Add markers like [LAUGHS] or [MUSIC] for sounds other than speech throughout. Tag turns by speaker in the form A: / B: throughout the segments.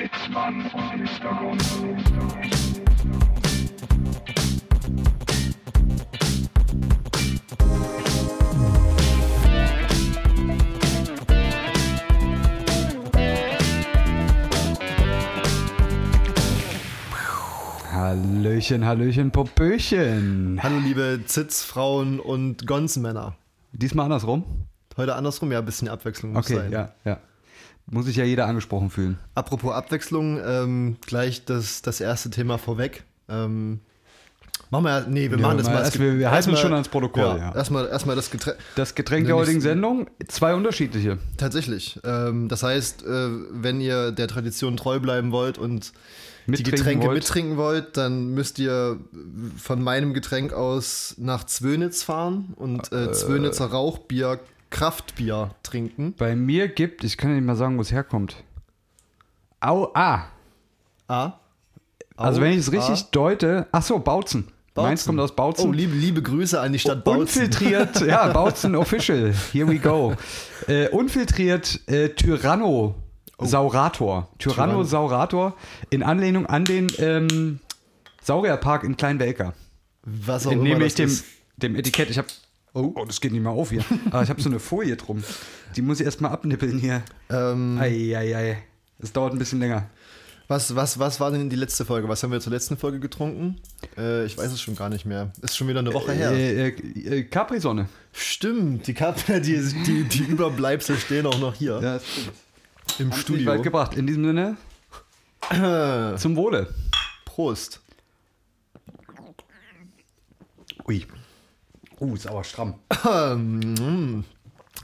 A: Sitzmann und Mr. Gonzo.
B: Hallöchen, Hallöchen, Popöchen.
C: Hallo liebe Zitzfrauen und Gonzmänner.
B: Diesmal andersrum?
C: Heute andersrum, ja, ein bisschen Abwechslung muss
B: Okay,
C: sein.
B: ja, ja. Muss sich ja jeder angesprochen fühlen.
C: Apropos Abwechslung, ähm, gleich das, das erste Thema vorweg. Ähm, machen wir, ja- nee, wir
B: Ja,
C: machen das
B: mal erst- wir- wir halten schon ans Protokoll, ja.
C: Erstmal, erstmal das Getränk.
B: Das Getränk der heutigen Sendung, zwei unterschiedliche.
C: Tatsächlich. Ähm, das heißt, äh, wenn ihr der Tradition treu bleiben wollt und die Getränke
B: wollt.
C: mittrinken wollt, dann müsst ihr von meinem Getränk aus nach Zwönitz fahren und äh, Zwönitzer Rauchbier, Kraftbier trinken.
B: Bei mir gibt, ich kann ja nicht mal sagen, wo es herkommt. Au, ah.
C: A.
B: Also wenn ich es richtig
C: A.
B: deute, ach so, Bautzen. Meins kommt aus Bautzen.
C: Oh, liebe, liebe Grüße an die Stadt Bautzen.
B: Unfiltriert, [LAUGHS] ja, Bautzen Official. Here we go. Äh, unfiltriert äh, Tyranno Saurator. Tyranno Saurator in Anlehnung an den ähm, Saurierpark in Kleinwelker.
C: Was auch
B: Entnehme
C: immer
B: ich
C: das
B: dem, dem Etikett. Ich habe oh. oh, das geht nicht mehr auf hier. Aber [LAUGHS] ich habe so eine Folie drum. Die muss ich erstmal abnippeln hier.
C: Ähm,
B: Eieiei. Es dauert ein bisschen länger.
C: was, was, was war denn die letzte Folge? Was haben wir zur letzten Folge getrunken? Äh, ich weiß es schon gar nicht mehr. Ist schon wieder eine Woche her.
B: Äh, äh, äh, Capri-Sonne.
C: Stimmt, die, Kap [LAUGHS] die, die, die Überbleibsel stehen auch noch hier
B: Ja, stimmt.
C: im
B: Nicht
C: Studio.
B: weit gebracht. In diesem Sinne, [CLEARS THROAT] zum Wohle.
C: Prost.
B: Ui. Uh, ist aber stramm.
C: Ähm,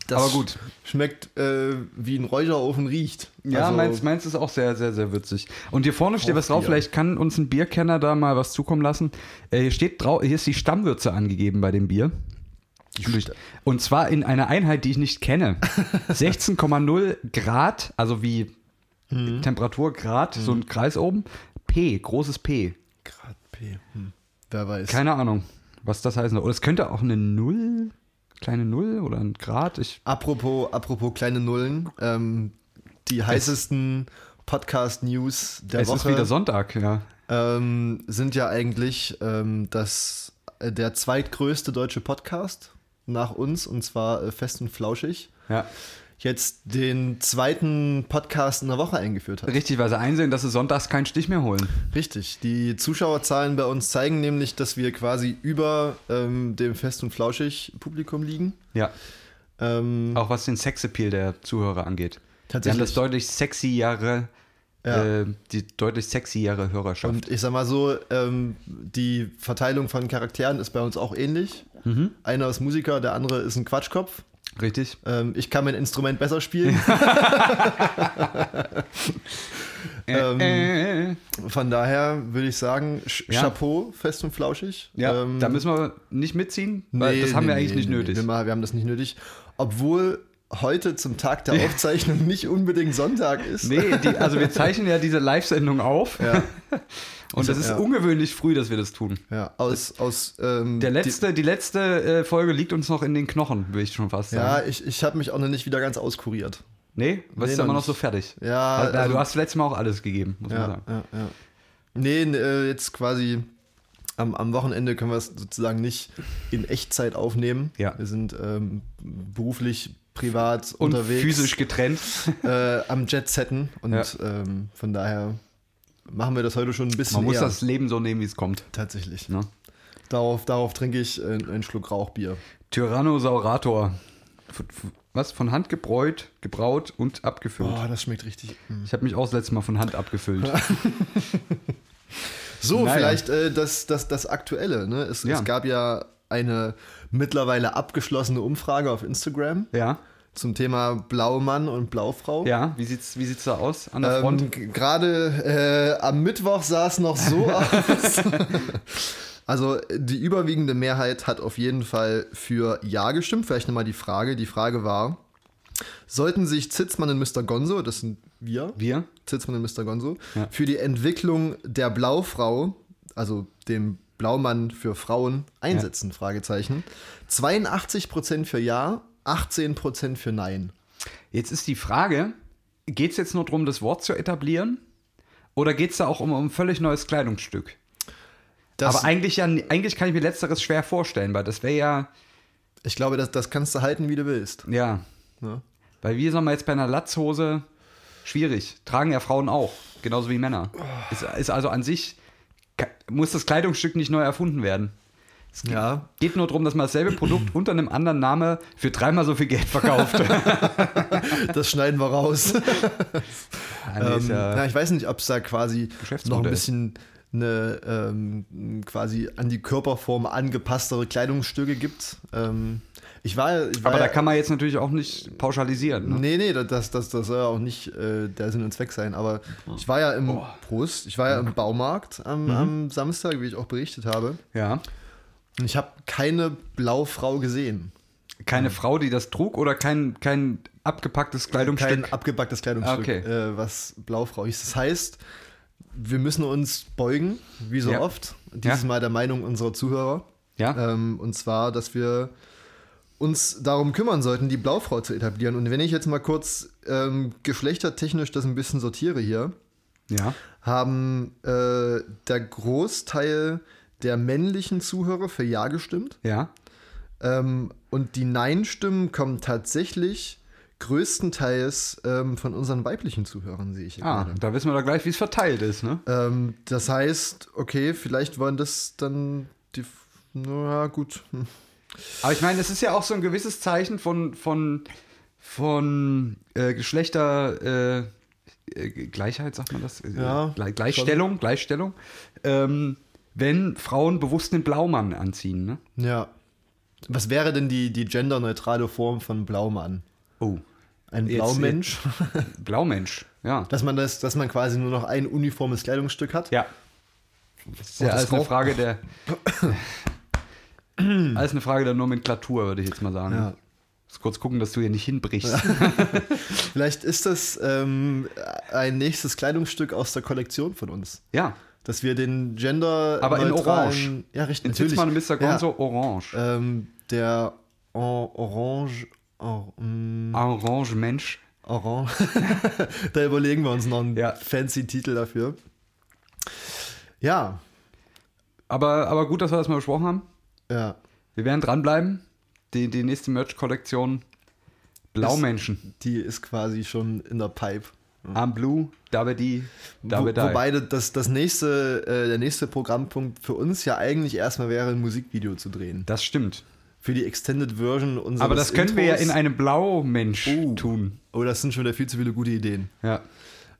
C: das
B: Aber gut.
C: Schmeckt äh, wie ein Räucherofen riecht.
B: Ja,
C: Also,
B: meins, meins ist auch sehr, sehr, sehr würzig. Und hier vorne steht was drauf, vielleicht kann uns ein Bierkenner da mal was zukommen lassen. Äh, hier steht drauf, hier ist die Stammwürze angegeben bei dem Bier. Und zwar in einer Einheit, die ich nicht kenne. [LAUGHS] 16,0 Grad, also wie
C: Mhm.
B: Temperatur Grad, so ein Kreis oben. P, großes P.
C: Grad P. Hm. Wer weiß.
B: Keine Ahnung, was das heißen soll. Oder es könnte auch eine Null, kleine Null oder ein Grad. Ich,
C: Apropos, apropos kleine Nullen, ähm, die heißesten Podcast-News der
B: es
C: Woche
B: ist wieder Sonntag, ja.
C: ähm, sind ja eigentlich ähm, das, äh, der zweitgrößte deutsche Podcast nach uns, und zwar äh, Fest und Flauschig,
B: ja.
C: Jetzt den zweiten Podcast in der Woche eingeführt hat.
B: Richtig, weil sie einsehen, dass sie sonntags keinen Stich mehr holen.
C: Richtig. Die Zuschauerzahlen bei uns zeigen nämlich, dass wir quasi über ähm, dem Fest und Flauschig-Publikum liegen.
B: Ja.
C: Ähm,
B: Auch was den Sexappeal der Zuhörer angeht. Wir haben
C: Tatsächlich.
B: das deutlich sexiere,
C: Ja.
B: äh, die deutlich sexiere Hörerschaft.
C: Und ich sag mal so, ähm, die Verteilung von Charakteren ist bei uns auch ähnlich.
B: Mhm.
C: Einer ist Musiker, der andere ist ein Quatschkopf.
B: Richtig?
C: Ähm, ich kann mein Instrument besser spielen. [LAUGHS] [LAUGHS] Ähm,
B: äh, äh.
C: Von daher würde ich sagen,
B: Ja.
C: Chapeau, fest und flauschig.
B: Ja,
C: Ähm,
B: da müssen wir nicht mitziehen, weil
C: nee,
B: das haben wir
C: nee,
B: eigentlich
C: nee,
B: nicht nötig.
C: Wir, wir haben das nicht nötig. Obwohl heute zum Tag der Aufzeichnung nicht unbedingt Sonntag ist.
B: Nee, die, also wir zeichnen ja diese Live-Sendung auf
C: Ja, [LAUGHS]
B: und das ist
C: ja.
B: ungewöhnlich früh, dass wir das tun.
C: ja, aus, aus ähm,
B: Der letzte, die letzte äh, Folge liegt uns noch in den Knochen, würde ich schon fast
C: Die, ja,
B: sagen.
C: ich, ich habe mich auch noch nicht wieder ganz auskuriert.
B: nee, was
C: Nee,
B: ist immer
C: noch
B: so fertig.
C: Ja,
B: Also,
C: also-
B: du hast letztes Mal auch alles gegeben, muss man
C: Ja,
B: sagen.
C: ja, ja. Nee, äh, jetzt quasi am, am Wochenende können wir es sozusagen nicht in Echtzeit aufnehmen.
B: Ja.
C: Wir sind ähm, beruflich, privat
B: Und
C: unterwegs.
B: physisch getrennt.
C: äh, am Jet-Setten und
B: Ja.
C: ähm, von daher machen wir das heute schon ein bisschen
B: Man muss
C: eher.
B: das Leben so nehmen, wie es kommt.
C: Tatsächlich.
B: Ne?
C: Darauf, darauf trinke ich einen Schluck Rauchbier.
B: Tyrannosaurator. Was? Von Hand gebräut, gebraut und abgefüllt.
C: Boah, das schmeckt richtig. mm.
B: Ich habe mich auch das letzte Mal von Hand abgefüllt. [LAUGHS]
C: So,
B: Naja.
C: vielleicht äh, das, das, das Aktuelle. Ne? Es,
B: Ja.
C: es gab ja eine mittlerweile abgeschlossene Umfrage auf Instagram
B: ja,
C: zum Thema Blaumann und Blaufrau.
B: ja. Wie sieht's, wie sieht's da aus an der Front?
C: Ähm, Gerade äh, am Mittwoch sah es noch so [LAUGHS] aus. Also die überwiegende Mehrheit hat auf jeden Fall für Ja gestimmt. Vielleicht nochmal die Frage. Die Frage war, sollten sich Zitzmann und Mr. Gonzo, das sind wir,
B: Wir?
C: Zitzmann und Mr. Gonzo,
B: Ja.
C: für die Entwicklung der Blaufrau, also dem Blaumann für Frauen, einsetzen? Fragezeichen. 82% für Ja, 18% für Nein.
B: Jetzt ist die Frage, geht es jetzt nur darum, das Wort zu etablieren? Oder geht es da auch um, um ein völlig neues Kleidungsstück?
C: Das,
B: Aber eigentlich, ja, eigentlich kann ich mir Letzteres schwer vorstellen, weil das wäre ja,
C: ich glaube, das, das kannst du halten, wie du willst.
B: ja,
C: Ne?
B: weil wie soll man jetzt bei einer Latzhose, schwierig, tragen ja Frauen auch, genauso wie Männer. Ist, ist also an sich, muss das Kleidungsstück nicht neu erfunden werden.
C: Ja,
B: Geht nur darum, dass man dasselbe Produkt unter einem anderen Namen für dreimal so viel Geld verkauft. [LAUGHS]
C: das schneiden wir raus. [LAUGHS]
B: Ja, ist
C: ähm,
B: ja-
C: ich weiß nicht, ob es da quasi noch ein bisschen eine ähm, quasi an die Körperform angepasstere Kleidungsstücke gibt. Ähm, ich war, ich war
B: Aber
C: ja,
B: da kann man jetzt natürlich auch nicht pauschalisieren. Ne?
C: Nee, nee, das, das, das soll ja auch nicht äh, der Sinn und Zweck sein. Aber ich war ja im
B: Oh.
C: Prost, ich war ja im Baumarkt am,
B: Mhm.
C: am Samstag, wie ich auch berichtet habe.
B: Ja.
C: Und ich habe keine Blaufrau gesehen.
B: Keine Frau, die das trug oder kein, kein abgepacktes Kleidungsstück?
C: Kein abgepacktes Kleidungsstück,
B: Okay.
C: äh, was Blaufrau hieß. Das heißt, wir müssen uns beugen, wie so
B: Ja.
C: oft. Dieses
B: Ja.
C: Mal der Meinung unserer Zuhörer.
B: ja.
C: Ähm, und zwar, dass wir uns darum kümmern sollten, die Blaufrau zu etablieren. Und wenn ich jetzt mal kurz ähm, geschlechtertechnisch das ein bisschen sortiere hier,
B: ja.
C: haben äh, der Großteil der männlichen Zuhörer für Ja gestimmt.
B: Ja.
C: Ähm, und die Nein-Stimmen kommen tatsächlich größtenteils ähm, von unseren weiblichen Zuhörern, sehe ich hier
B: Ah,
C: gerade.
B: da wissen wir doch gleich, wie es verteilt ist, ne?
C: Ähm, das heißt, okay, vielleicht wollen das dann die. Na gut. Hm.
B: Aber ich meine, es ist ja auch so ein gewisses Zeichen von, von, von äh, Geschlechter, äh, äh, Gleichheit, sagt man das? Äh,
C: Ja,
B: Gle Gleichstellung, Gleichstellung. Ähm, wenn Frauen bewusst den Blaumann anziehen, ne?
C: Ja. Was wäre denn die, die genderneutrale Form von Blaumann?
B: Oh.
C: Ein
B: Jetzt-
C: Blaumensch?
B: Blaumensch, ja.
C: dass, man das, dass man quasi nur noch ein uniformes Kleidungsstück hat?
B: Ja. Das ist ja alles eine Frage der. [CLEARS THROAT] alles eine Frage der Nomenklatur, würde ich jetzt mal sagen.
C: Ja.
B: Muss kurz gucken, dass du hier nicht hinbrichst. [LAUGHS]
C: Vielleicht ist das ähm, ein nächstes Kleidungsstück aus der Kollektion von uns.
B: Ja.
C: Dass wir den Gender.
B: Aber in Orange.
C: Ja, richtig.
B: In Sitzmann und Mr. Gonzo orange.
C: Ja, ähm, der Orange. Oh, mm,
B: Orange Mensch.
C: Orange. [LAUGHS] da überlegen wir uns noch einen
B: Ja.
C: fancy Titel dafür. Ja,
B: Aber, aber gut, dass wir das mal besprochen haben.
C: ja.
B: Wir werden dranbleiben. Die, die nächste Merch-Kollektion. Blaumenschen.
C: Die ist quasi schon in der Pipe.
B: Am Blue, Dabedi,
C: Wo,
B: Dabedi.
C: wobei das, das nächste, äh, der nächste Programmpunkt für uns ja eigentlich erstmal wäre, ein Musikvideo zu drehen.
B: Das stimmt.
C: Für die Extended Version unseres
B: Aber das können wir ja
C: Intros.
B: in einem Blaumensch
C: Oh.
B: tun.
C: Oh, das sind schon wieder viel zu viele gute Ideen.
B: Ja.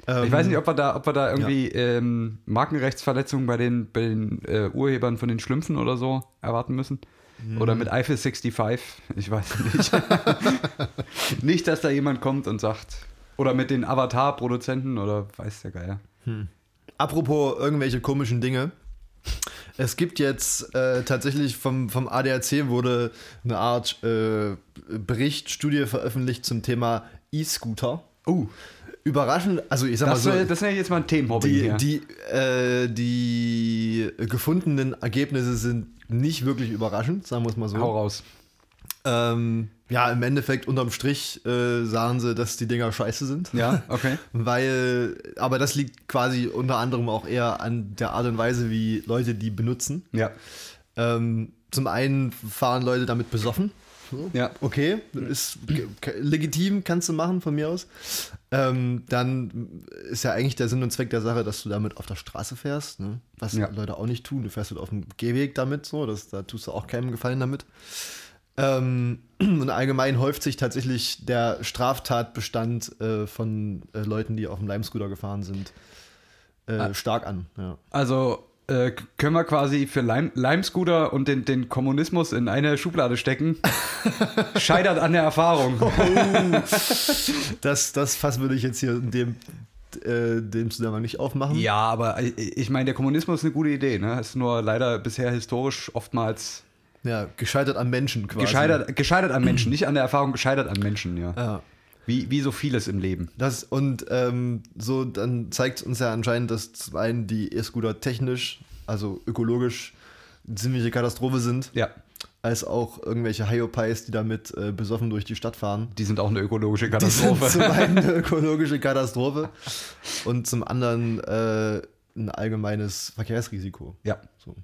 C: Ähm,
B: Ich weiß nicht, ob wir da, ob wir da irgendwie ähm, Markenrechtsverletzungen bei den, bei den äh, Urhebern von den Schlümpfen oder so erwarten müssen. Oder mit Eiffel 65. Ich weiß nicht. [LAUGHS] nicht, dass da jemand kommt und sagt. Oder mit den Avatar-Produzenten oder weiß der Geier.
C: Apropos irgendwelche komischen Dinge. Es gibt jetzt äh, tatsächlich vom, vom ADAC wurde eine Art äh, Bericht, Studie veröffentlicht zum Thema E-Scooter.
B: Oh,
C: Überraschend, also ich sag
B: das,
C: mal so,
B: wär- das nenne ich jetzt mal ein Themenhobby
C: die,
B: hier.
C: die, äh, die gefundenen Ergebnisse sind nicht wirklich überraschend, sagen wir es mal so.
B: Hau raus.
C: Ähm, ja, im Endeffekt unterm Strich äh, sagen sie, dass die Dinger scheiße sind.
B: Ja, okay. [LAUGHS]
C: Weil, aber das liegt quasi unter anderem auch eher an der Art und Weise, wie Leute die benutzen.
B: Ja.
C: Ähm, zum einen fahren Leute damit besoffen. So,
B: Ja.
C: Okay, ist legitim, kannst du machen von mir aus. Ähm, dann ist ja eigentlich der Sinn und Zweck der Sache, dass du damit auf der Straße fährst, ne? was
B: Ja.
C: Leute auch nicht tun. Du fährst halt auf dem Gehweg damit, so, das, da tust du auch keinem Gefallen damit. Ähm, [CLEARS THROAT] und allgemein häuft sich tatsächlich der Straftatbestand äh, von äh, Leuten, die auf dem Lime-Scooter gefahren sind, äh,
B: Ah.
C: stark an. Ja.
B: Also äh, können wir quasi für Lime- Lime-Scooter und den, den Kommunismus in eine Schublade stecken. [LAUGHS] Scheitert an der Erfahrung. [LAUGHS]
C: Das, das Fass würde ich jetzt hier in dem, äh, dem Zusammenhang nicht aufmachen.
B: Ja, aber äh, ich meine, der Kommunismus ist eine gute Idee. Ne? Ist nur leider bisher historisch oftmals
C: Ja, gescheitert am Menschen quasi.
B: gescheitert, gescheitert an Menschen. Nicht an der Erfahrung, gescheitert an Menschen, ja.
C: Ja.
B: Wie, wie so vieles im Leben.
C: Das, und ähm, so, dann zeigt uns ja anscheinend, dass zum einen die E-Scooter technisch, also ökologisch, eine ziemliche Katastrophe sind.
B: Ja.
C: als auch irgendwelche Hyopies, die damit äh, besoffen durch die Stadt fahren.
B: Die sind auch eine ökologische
C: Die sind
B: Katastrophe.
C: zum einen eine [LAUGHS] ökologische Katastrophe und zum anderen äh, ein allgemeines Verkehrsrisiko.
B: ja.
C: So.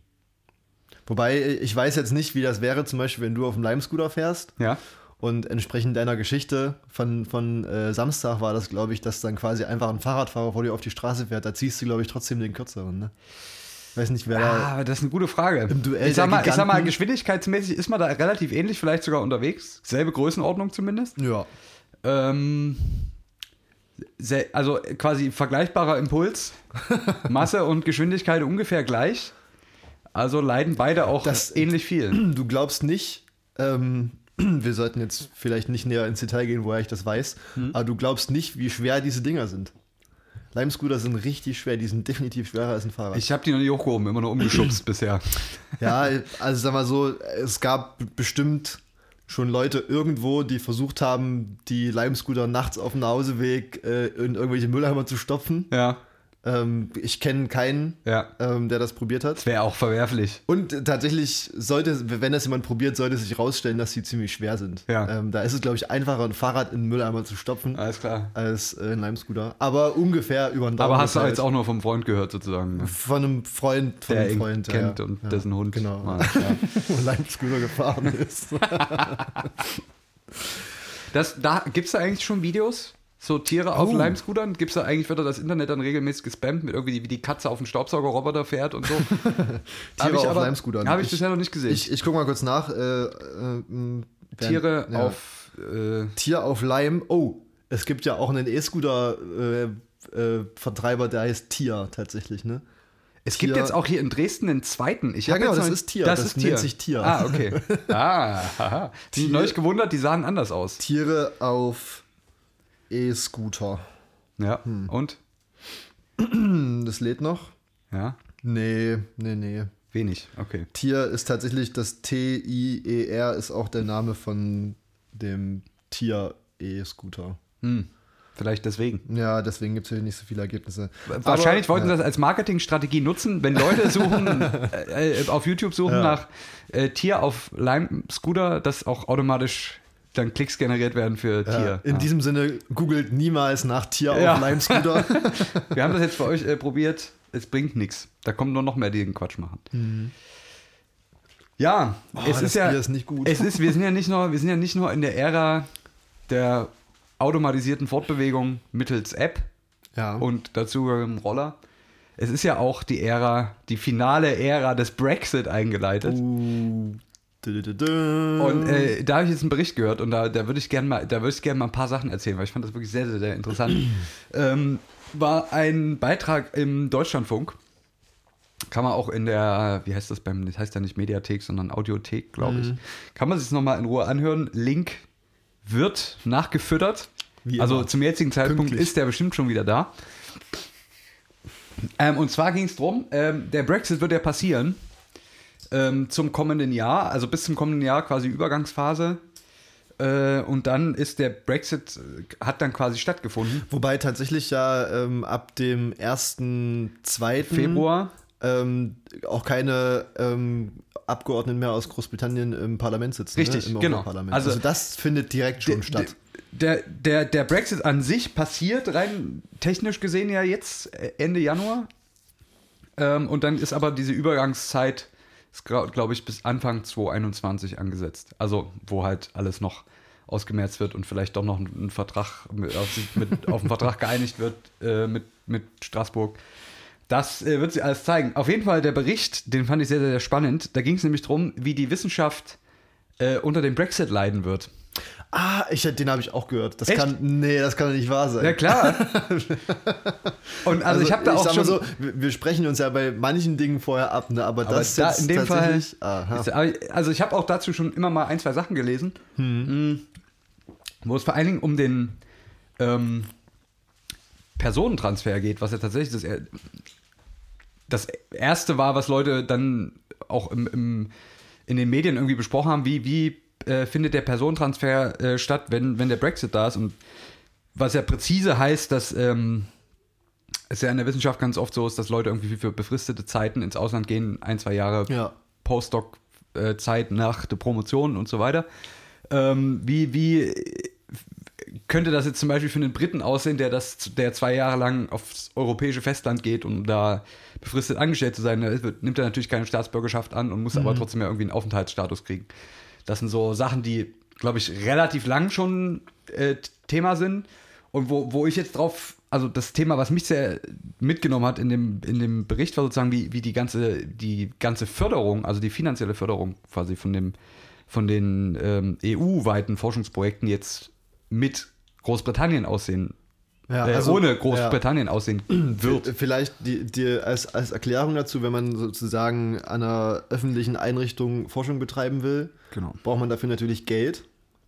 C: Wobei, ich weiß jetzt nicht, wie das wäre, zum Beispiel, wenn du auf dem Lime-Scooter fährst
B: Ja.
C: und entsprechend deiner Geschichte von, von äh, Samstag war das, glaube ich, dass dann quasi einfach ein Fahrradfahrer vor dir auf die Straße fährt. Da ziehst du, glaube ich, trotzdem den kürzeren. Ne? Weiß nicht, wer da.
B: Ah, das ist eine gute Frage.
C: Im Duell
B: ich, sag mal, ich sag mal, geschwindigkeitsmäßig ist man da relativ ähnlich, vielleicht sogar unterwegs. Selbe Größenordnung zumindest.
C: Ja.
B: Ähm, also quasi vergleichbarer Impuls. [LAUGHS] Masse und Geschwindigkeit ungefähr gleich. Also leiden beide auch
C: Das-
B: ähnlich viel. [CLEARS THROAT]
C: Du glaubst nicht, ähm, [CLEARS THROAT] wir sollten jetzt vielleicht nicht näher ins Detail gehen, woher ich das weiß,
B: Hm.
C: aber du glaubst nicht, wie schwer diese Dinger sind. Lime-Scooter sind richtig schwer, die sind definitiv schwerer als ein Fahrrad.
B: Ich habe die noch nicht hochgehoben, immer nur umgeschubst [CLEARS THROAT] bisher.
C: Ja, also sag mal so, es gab bestimmt schon Leute irgendwo, die versucht haben, die Lime-Scooter nachts auf dem Nachhauseweg äh, in irgendwelche Mülleimer zu stopfen.
B: Ja,
C: Ähm, ich kenne keinen,
B: ja.
C: ähm, der das probiert hat.
B: Das wäre auch verwerflich.
C: Und tatsächlich sollte, wenn das jemand probiert, sollte sich rausstellen, dass sie ziemlich schwer sind.
B: Ja.
C: Ähm, da ist es, glaube ich, einfacher, ein Fahrrad in den Mülleimer zu stopfen,
B: Alles klar.
C: als äh, ein Lime-Scooter. Aber ungefähr über den Daumen.
B: Aber hast du jetzt auch nur vom Freund gehört, sozusagen. ne?
C: Von einem Freund, von
B: Der
C: einem
B: ihn
C: Freund. ja,
B: kennt
C: ja.
B: und dessen Hund.
C: Genau.
B: mal, [LAUGHS]
C: Lime-Scooter gefahren ist. [LAUGHS]
B: Das, da, Gibt es da eigentlich schon Videos? So Tiere auf
C: Oh.
B: Lime-Scootern? Gibt es da eigentlich, wird da das Internet dann regelmäßig gespammt mit irgendwie, wie die Katze auf den Staubsaugerroboter fährt und so? [LAUGHS] Ich
C: auf Lime-Scootern.
B: Habe ich, bisher noch nicht gesehen.
C: Ich, ich guck mal kurz nach. Äh, äh,
B: Tiere
C: ja.
B: auf. Äh,
C: Tier auf Lime. Oh, es gibt ja auch einen E-Scooter-Vertreiber, der heißt Tier tatsächlich, ne?
B: es gibt
C: Tier-
B: jetzt auch hier in Dresden einen zweiten. Ich
C: Ja, genau, das ist Tier.
B: Das,
C: Das
B: ist
C: nennt
B: Tier.
C: sich Tier.
B: Ah, okay. Ah, [LAUGHS] haha. Die
C: Tier-
B: neulich gewundert, die sahen anders aus.
C: Tiere auf E-Scooter.
B: Ja.
C: Hm.
B: Und? [CLEARS THROAT]
C: Das lädt noch?
B: Ja.
C: Nee, nee, nee.
B: Wenig. Okay.
C: Tier ist tatsächlich das T-I-E-R, ist auch der Name von dem Tier E-Scooter.
B: Hm. Vielleicht deswegen.
C: Ja, deswegen gibt es hier nicht so viele Ergebnisse.
B: Wahrscheinlich
C: Aber,
B: wollten
C: ja.
B: sie das als Marketingstrategie nutzen, wenn Leute suchen, [LAUGHS] äh, äh, auf YouTube suchen
C: Ja.
B: nach äh, Tier auf Lime-Scooter, dass auch automatisch dann Klicks generiert werden für
C: Ja,
B: Tier.
C: in
B: Ja.
C: diesem Sinne, googelt niemals nach Tier
B: Ja.
C: auf Lime-Scooter. [LAUGHS]
B: Wir haben das jetzt für euch äh, probiert, es bringt nichts. Da kommt nur noch mehr, die den Quatsch machen. Ja,
C: Oh,
B: es
C: das
B: ist ja,
C: ist nicht gut.
B: es ist, wir sind ja nicht nur, wir sind ja nicht nur in der Ära der automatisierten Fortbewegung mittels App
C: ja.
B: und dazu im Roller. Es ist ja auch die Ära, die finale Ära des Brexit eingeleitet.
C: Uh,
B: Und äh, da habe ich jetzt einen Bericht gehört und da, da würde ich gerne mal, da mal ein paar Sachen erzählen, weil ich fand das wirklich sehr, sehr, sehr interessant. ähm, war ein Beitrag im Deutschlandfunk. Kann man auch in der, wie heißt das beim, das heißt ja nicht Mediathek, sondern Audiothek, glaube ich. Kann man sich nochmal in Ruhe anhören. Link wird nachgefüttert.
C: Wie
B: also zum jetzigen Zeitpunkt
C: Pünktlich.
B: ist der bestimmt schon wieder da. Ähm, und zwar ging es darum, ähm, der Brexit wird ja passieren ähm, zum kommenden Jahr, also bis zum kommenden Jahr quasi Übergangsphase. Äh, und dann ist der Brexit, äh, hat dann quasi stattgefunden.
C: Wobei tatsächlich ja ähm, ab dem 1.2.
B: Februar.
C: ähm, auch keine ähm, Abgeordneten mehr aus Großbritannien im Parlament sitzen.
B: Richtig,
C: ne? Im
B: genau. Also-
C: Also, das findet direkt schon statt.
B: Der, der, der Brexit an sich passiert rein technisch gesehen ja jetzt äh, Ende Januar. Ähm, und dann ist aber diese Übergangszeit, glaube ich, bis Anfang 2021 angesetzt. Also, wo halt alles noch ausgemerzt wird und vielleicht doch noch ein, Vertrag mit, mit, [LAUGHS] auf einen Vertrag geeinigt wird äh, mit, mit Straßburg. Das äh, wird sich alles zeigen. Auf jeden Fall der Bericht, den fand ich sehr, sehr, sehr spannend. Da ging es nämlich darum, wie die Wissenschaft äh, unter dem Brexit leiden wird.
C: Ah, ich, den habe ich auch gehört. Das
B: Echt?
C: kann, nee, das kann doch nicht wahr sein.
B: Ja, klar. [LAUGHS] Und also, ich habe da auch
C: sag
B: schon.
C: mal so, wir sprechen uns ja bei manchen Dingen vorher ab, ne? aber,
B: aber
C: das
B: da,
C: jetzt
B: in dem Fall. Ist, also, ich habe auch dazu schon immer mal ein, zwei Sachen gelesen, mm, wo es vor allen Dingen um den ähm, Personentransfer geht, was ja tatsächlich das, das erste war, was Leute dann auch im, im, in den Medien irgendwie besprochen haben, wie, wie äh, findet der Personentransfer äh, statt, wenn, wenn der Brexit da ist. Und was ja präzise heißt, dass ähm, es ja in der Wissenschaft ganz oft so ist, dass Leute irgendwie für befristete Zeiten ins Ausland gehen, ein, zwei Jahre
C: Ja.
B: Postdoc äh, Zeit nach der Promotion und so weiter. Ähm, wie, wie könnte das jetzt zum Beispiel für einen Briten aussehen, der das, der zwei Jahre lang aufs europäische Festland geht, um da befristet angestellt zu sein? Da nimmt er natürlich keine Staatsbürgerschaft an und muss aber trotzdem ja irgendwie einen Aufenthaltsstatus kriegen. Das sind so Sachen, die, glaube ich, relativ lang schon äh, Thema sind und wo, wo ich jetzt drauf, also das Thema, was mich sehr mitgenommen hat in dem, in dem Bericht, war sozusagen, wie, wie die ganze, die ganze Förderung, also die finanzielle Förderung quasi von dem, von den ähm, EU-weiten Forschungsprojekten jetzt mit Großbritannien aussehen,
C: Ja,
B: äh,
C: also-
B: ohne Großbritannien aussehen wird.
C: Vielleicht die, die als, als Erklärung dazu, wenn man sozusagen an einer öffentlichen Einrichtung Forschung betreiben will,
B: Genau.
C: braucht man dafür natürlich Geld,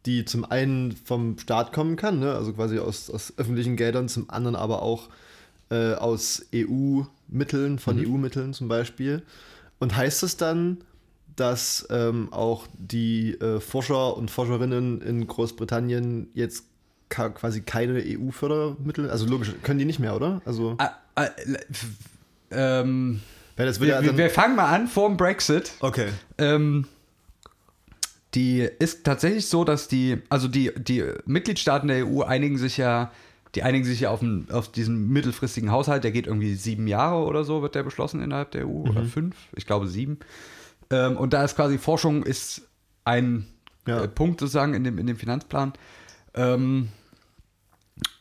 C: die zum einen vom Staat kommen kann, ne? also quasi aus, aus öffentlichen Geldern, zum anderen aber auch äh, aus EU-Mitteln, von EU-Mitteln zum Beispiel. Und heißt es dann, dass ähm, auch die äh, Forscher und Forscherinnen in Großbritannien jetzt quasi keine EU-Fördermittel, also logisch, können die nicht mehr, oder? Also,
B: Ah, ah, ähm,
C: würde
B: wir,
C: ja
B: wir, wir fangen mal an vor dem Brexit.
C: Okay.
B: Ähm, die ist tatsächlich so, dass die, also die, die Mitgliedstaaten der EU einigen sich ja, die einigen sich ja auf, einen, auf diesen mittelfristigen Haushalt, der geht irgendwie sieben Jahre oder so, wird der beschlossen innerhalb der EU oder fünf, ich glaube sieben. Ähm, und da ist quasi Forschung ist ein
C: Ja.
B: äh, Punkt sozusagen in dem, in dem Finanzplan. Ähm,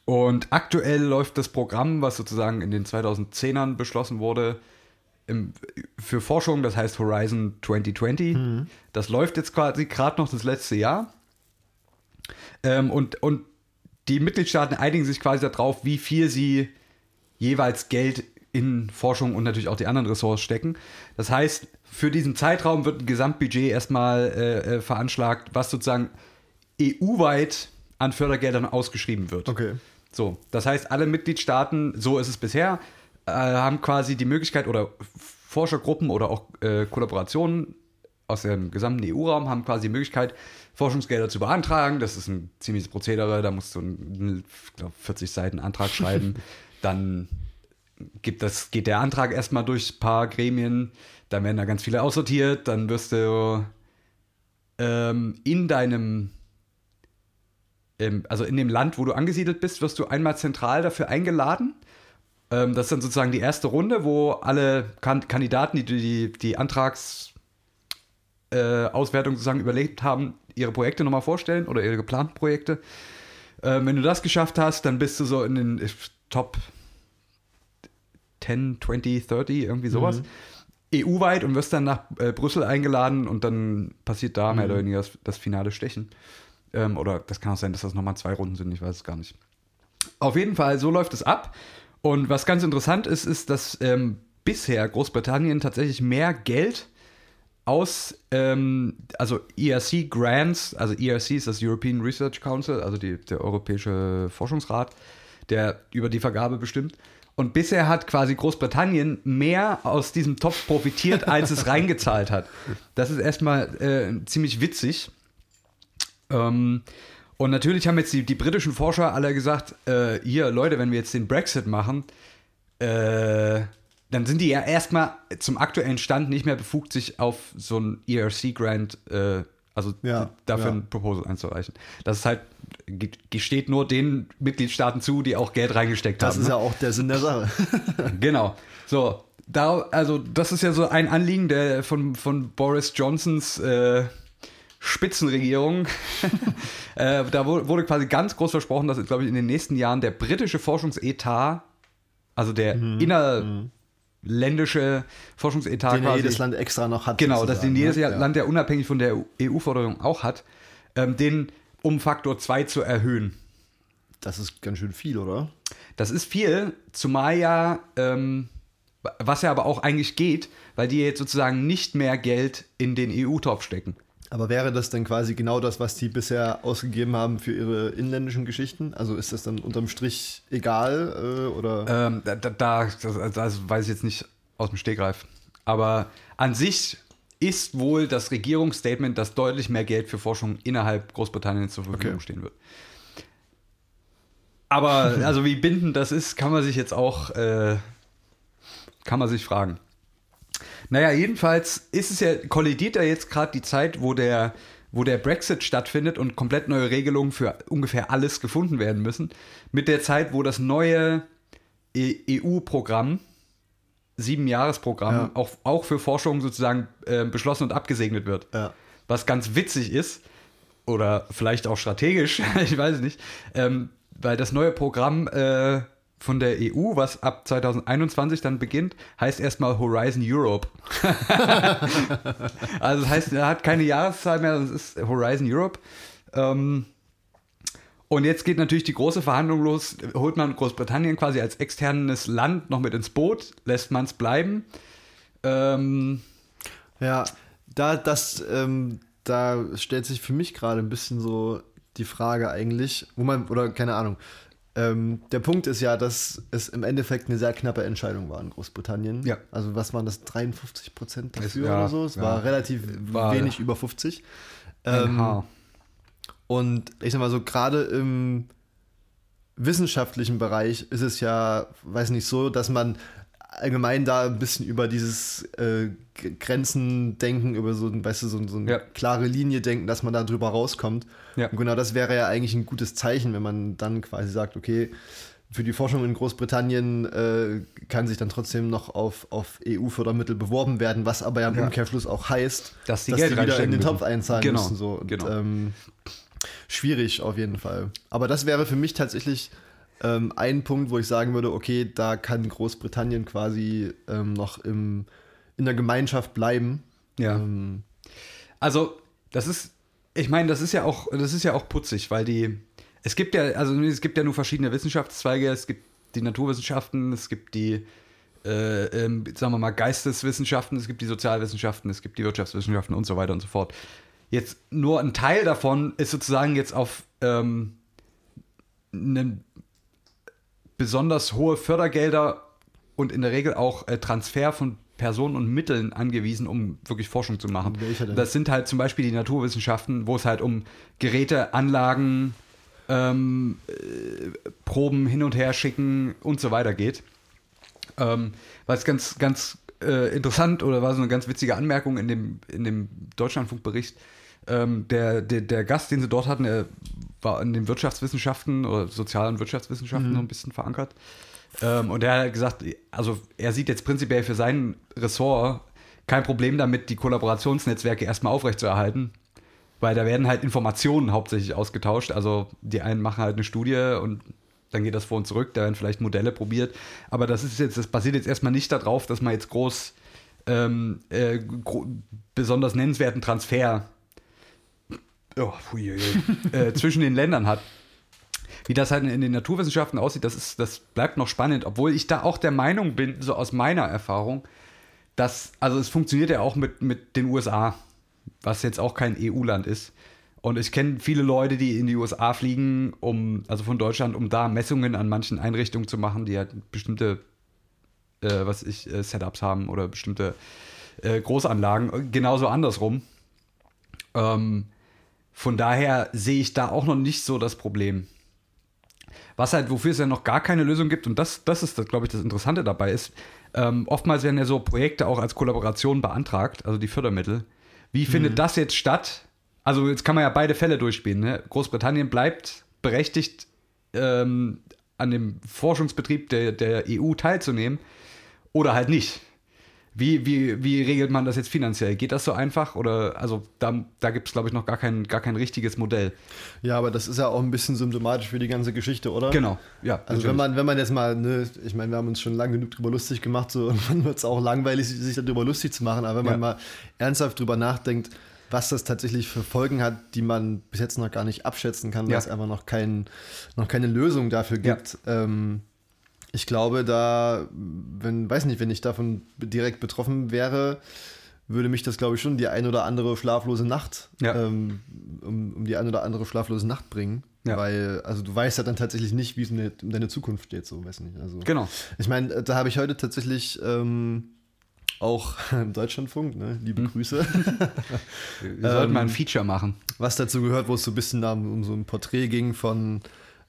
B: und aktuell läuft das Programm, was sozusagen in den 2010ern beschlossen wurde, im, für Forschung, das heißt Horizon 2020. Das läuft jetzt quasi gerade noch das letzte Jahr. Ähm, und, und die Mitgliedstaaten einigen sich quasi darauf, wie viel sie jeweils Geld in Forschung und natürlich auch die anderen Ressorts stecken. Das heißt, für diesen Zeitraum wird ein Gesamtbudget erstmal äh, äh, veranschlagt, was sozusagen EU-weit an Fördergeldern ausgeschrieben wird.
C: Okay.
B: So, das heißt, alle Mitgliedstaaten, so ist es bisher, äh, haben quasi die Möglichkeit oder Forschergruppen oder auch äh, Kollaborationen aus dem gesamten EU-Raum haben quasi die Möglichkeit, Forschungsgelder zu beantragen. Das ist ein ziemliches Prozedere, da musst du einen, glaub, 40 Seiten Antrag [LAUGHS] schreiben. Dann gibt das, geht der Antrag erstmal durch ein paar Gremien, dann werden da ganz viele aussortiert, dann wirst du ähm, in deinem ähm, also in dem Land, wo du angesiedelt bist, wirst du einmal zentral dafür eingeladen. Ähm, das ist dann sozusagen die erste Runde, wo alle kan Kandidaten, die die, die Antragsauswertung äh, sozusagen überlegt haben, ihre Projekte nochmal vorstellen oder ihre geplanten Projekte. Ähm, wenn du das geschafft hast, dann bist du so in den Top 10, 20, 30, irgendwie sowas. EU-weit und wirst dann nach äh, Brüssel eingeladen und dann passiert da mehr oder weniger das, das finale Stechen. Ähm, oder das kann auch sein, dass das nochmal zwei Runden sind, ich weiß es gar nicht. Auf jeden Fall, so läuft es ab. Und was ganz interessant ist, ist, dass ähm, bisher Großbritannien tatsächlich mehr Geld aus, ähm, also ERC Grants, also ERC ist das European Research Council, also die, der Europäische Forschungsrat, der über die Vergabe bestimmt. Und bisher hat quasi Großbritannien mehr aus diesem Topf profitiert, als es [LAUGHS] reingezahlt hat. Das ist erstmal äh, ziemlich witzig. Ähm, und natürlich haben jetzt die, die britischen Forscher alle gesagt, äh, hier Leute, wenn wir jetzt den Brexit machen, äh, dann sind die ja erstmal zum aktuellen Stand nicht mehr befugt, sich auf so ein ERC-Grant, äh, also
C: Ja,
B: dafür
C: ja.
B: ein Proposal einzureichen. Das ist halt, ge- gesteht nur den Mitgliedstaaten zu, die auch Geld reingesteckt
C: Das
B: haben.
C: ist
B: ne?
C: ja auch der Sinn der Sache. [LAUGHS]
B: Genau. So, da, also das ist ja so ein Anliegen der von, von Boris Johnsons äh, Spitzenregierung. [LAUGHS] äh, da wurde, quasi ganz groß versprochen, dass, glaube ich, in den nächsten Jahren der britische Forschungsetat, also der innerländische Forschungsetat
C: Den
B: quasi,
C: jedes Land extra noch hat.
B: Genau, dass den
C: sozusagen,
B: jedes
C: ne?
B: Land ja unabhängig von der EU-Förderung auch hat, ähm, den um Faktor 2 zu erhöhen.
C: Das ist ganz schön viel, oder?
B: Das ist viel, zumal ja, ähm, was ja aber auch eigentlich geht, weil die jetzt sozusagen nicht mehr Geld in den EU-Topf stecken.
C: Aber wäre das dann quasi genau das, was die bisher ausgegeben haben für ihre inländischen Geschichten? Also ist das dann unterm Strich egal äh, oder?
B: Ähm, da, da, da das, das weiß ich jetzt nicht aus dem Stegreif. Aber an sich ist wohl das Regierungsstatement, dass deutlich mehr Geld für Forschung innerhalb Großbritanniens zur Verfügung
C: Okay.
B: stehen wird. Aber [LAUGHS] also wie bindend das ist, kann man sich jetzt auch äh, kann man sich fragen. Naja, jedenfalls ist es ja, kollidiert ja jetzt gerade die Zeit, wo der, wo der Brexit stattfindet und komplett neue Regelungen für ungefähr alles gefunden werden müssen, mit der Zeit, wo das neue E- EU-Programm, Sieben-Jahres-Programm,
C: Ja.
B: auch, auch für Forschung sozusagen äh, beschlossen und abgesegnet wird.
C: Ja.
B: Was ganz witzig ist, oder vielleicht auch strategisch, [LAUGHS] ich weiß es nicht, ähm, weil das neue Programm äh, von der EU, was ab 2021 dann beginnt, heißt erstmal Horizon Europe. [LAUGHS] also das heißt, er hat keine Jahreszahl mehr, es ist Horizon Europe. Ähm, und jetzt geht natürlich die große Verhandlung los. Holt man Großbritannien quasi als externes Land noch mit ins Boot? Lässt man es bleiben? Ähm,
C: Ja, da, das, ähm, da stellt sich für mich gerade ein bisschen so die Frage eigentlich, wo man, oder keine Ahnung. Ähm, der Punkt ist ja, dass es im Endeffekt eine sehr knappe Entscheidung war in Großbritannien.
B: Ja.
C: Also was waren das, 53 Prozent dafür
B: ja,
C: oder so? Es
B: ja.
C: war relativ
B: War-
C: wenig über 50.
B: ein
C: Ähm. Und ich sag mal so, gerade im wissenschaftlichen Bereich ist es ja, weiß nicht, so, dass man allgemein da ein bisschen über dieses äh, Grenzen denken, über so, weißt du, so, so eine
B: Ja.
C: klare Linie denken, dass man da drüber rauskommt.
B: Ja.
C: Und genau das wäre ja eigentlich ein gutes Zeichen, wenn man dann quasi sagt, okay, für die Forschung in Großbritannien äh, kann sich dann trotzdem noch auf, auf EU-Fördermittel beworben werden, was aber ja im
B: Ja.
C: Umkehrschluss auch heißt,
B: Dass die
C: dass
B: Geld
C: die wieder in den Topf einzahlen
B: Genau,
C: müssen. So. Und,
B: genau.
C: ähm, schwierig auf jeden Fall. Aber das wäre für mich tatsächlich ähm, ein Punkt, wo ich sagen würde, okay, da kann Großbritannien quasi ähm, noch im, in der Gemeinschaft bleiben.
B: Ja.
C: Ähm,
B: Also, das ist, ich meine, das ist ja auch, das ist ja auch putzig, weil die, es gibt ja, also es gibt ja nur verschiedene Wissenschaftszweige, es gibt die Naturwissenschaften, es gibt die, äh, ähm, sagen wir mal, Geisteswissenschaften, es gibt die Sozialwissenschaften, es gibt die Wirtschaftswissenschaften und so weiter und so fort. Jetzt nur ein Teil davon ist sozusagen jetzt auf ähm, einen besonders hohe Fördergelder und in der Regel auch äh, Transfer von Personen und Mitteln angewiesen, um wirklich Forschung zu machen. Das sind halt zum Beispiel die Naturwissenschaften, wo es halt um Geräte, Anlagen, ähm, äh, Proben hin und her schicken und so weiter geht. Ähm, was ganz, ganz äh, interessant oder war so eine ganz witzige Anmerkung in dem, in dem Deutschlandfunkbericht. Ähm, der, der, der Gast, den sie dort hatten, der war in den Wirtschaftswissenschaften oder sozialen Wirtschaftswissenschaften so ein bisschen verankert. Ähm, und er hat gesagt, also er sieht jetzt prinzipiell für sein Ressort kein Problem damit, die Kollaborationsnetzwerke erstmal aufrechtzuerhalten, weil da werden halt Informationen hauptsächlich ausgetauscht. Also die einen machen halt eine Studie und dann geht das vor und zurück, da werden vielleicht Modelle probiert. Aber das ist jetzt, das basiert jetzt erstmal nicht darauf, dass man jetzt groß ähm, äh, gro besonders nennenswerten Transfer oh, pfui, äh, zwischen den Ländern hat. Wie das halt in den Naturwissenschaften aussieht, das, ist, das bleibt noch spannend, obwohl ich da auch der Meinung bin, so aus meiner Erfahrung, dass, also es funktioniert ja auch mit, mit den USA, was jetzt auch kein EU-Land ist. Und ich kenne viele Leute, die in die USA fliegen, um, also von Deutschland, um da Messungen an manchen Einrichtungen zu machen, die halt bestimmte, äh, was ich, äh, Setups haben oder bestimmte äh, Großanlagen. Genauso andersrum. Ähm, von daher sehe ich da auch noch nicht so das Problem. Was halt, wofür es ja noch gar keine Lösung gibt, und das, das ist, glaube ich, das Interessante dabei ist, ähm, oftmals werden ja so Projekte auch als Kollaboration beantragt, also die Fördermittel. Wie findet das jetzt statt? Also jetzt kann man ja beide Fälle durchspielen. Ne? Großbritannien bleibt berechtigt, ähm, an dem Forschungsbetrieb der, der EU teilzunehmen oder halt nicht. Wie, wie, wie regelt man das jetzt finanziell? Geht das so einfach? Oder also da, da gibt es, glaube ich, noch gar kein, gar kein richtiges Modell.
C: ja, aber das ist ja auch ein bisschen symptomatisch für die ganze Geschichte, oder?
B: Genau, ja.
C: Also
B: natürlich.
C: wenn man, wenn man jetzt mal, ne, ich meine, wir haben uns schon lange genug drüber lustig gemacht, so [LAUGHS] irgendwann wird es auch langweilig, sich darüber lustig zu machen, aber wenn man
B: Ja.
C: mal ernsthaft drüber nachdenkt, was das tatsächlich für Folgen hat, die man bis jetzt noch gar nicht abschätzen kann, weil
B: Ja.
C: es einfach noch, kein, noch keine Lösung dafür
B: Ja.
C: gibt. Ähm, ich glaube, da, wenn, weiß nicht, wenn ich davon direkt betroffen wäre, würde mich das, glaube ich, schon die ein oder andere schlaflose Nacht,
B: Ja.
C: ähm, um, um die ein oder andere schlaflose Nacht bringen.
B: Ja.
C: Weil, also du weißt ja dann tatsächlich nicht, wie es um deine- um Zukunft steht, so, weiß nicht. Also,
B: Genau.
C: ich meine, da habe ich heute tatsächlich ähm, auch [LAUGHS] im Deutschlandfunk, ne, liebe
B: Hm.
C: Grüße, [LAUGHS]
B: Wir [LAUGHS] sollten mal ein Feature machen.
C: was dazu gehört, wo es so ein bisschen da um so ein Porträt ging von,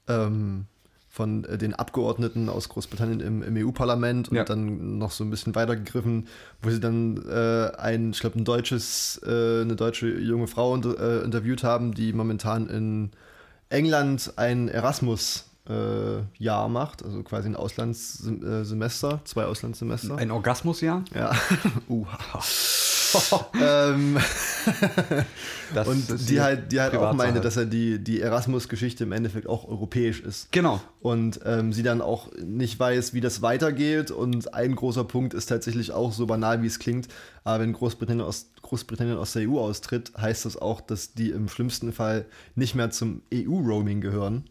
C: ähm, von äh, den Abgeordneten aus Großbritannien im, im EU-Parlament und
B: Ja.
C: dann noch so ein bisschen weitergegriffen, wo sie dann äh, ein, ich glaube, ein deutsches, äh, eine deutsche junge Frau unter, äh, interviewt haben, die momentan in England ein Erasmus äh, Jahr macht, also quasi ein Auslandssemester, zwei Auslandssemester.
B: Ein Orgasmusjahr?
C: ja. [LAUGHS] uh. [LAUGHS] ähm, [LAUGHS] und die halt, die halt auch meine, dass er die, die Erasmus-Geschichte im Endeffekt auch europäisch ist.
B: Genau.
C: Und ähm, sie dann auch nicht weiß, wie das weitergeht. Und ein großer Punkt ist tatsächlich auch so banal, wie es klingt. Aber wenn Großbritannien aus, Großbritannien aus der EU austritt, heißt das auch, dass die im schlimmsten Fall nicht mehr zum EU-Roaming gehören.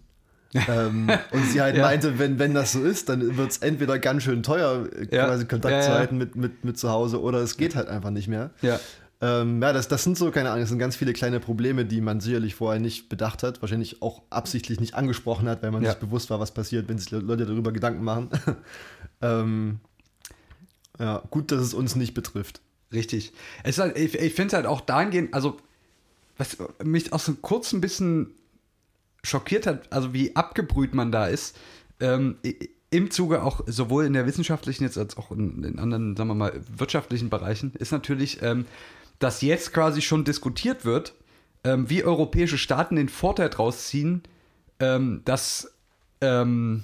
C: Ähm, und sie halt [LAUGHS]
B: Ja.
C: meinte, wenn, wenn das so ist, dann wird es entweder ganz schön teuer,
B: Ja.
C: quasi Kontakt
B: Ja,
C: zu halten mit, mit, mit zu Hause, oder es geht halt einfach nicht mehr.
B: Ja.
C: Ähm, ja, das, das sind so, keine Ahnung, das sind ganz viele kleine Probleme, die man sicherlich vorher nicht bedacht hat, wahrscheinlich auch absichtlich nicht angesprochen hat, weil man sich bewusst war, was passiert, wenn sich Le- Leute darüber Gedanken machen. [LAUGHS] ähm, ja, gut, dass es uns nicht betrifft.
B: Richtig. Es ist halt, ich ich finde es halt auch dahingehend, also, was mich auch so kurz ein bisschen schockiert hat, also wie abgebrüht man da ist, ähm, im Zuge auch sowohl in der wissenschaftlichen jetzt als auch in, in anderen, sagen wir mal, wirtschaftlichen Bereichen, ist natürlich, ähm, dass jetzt quasi schon diskutiert wird, ähm, wie europäische Staaten den Vorteil draus ziehen, ähm, dass ähm,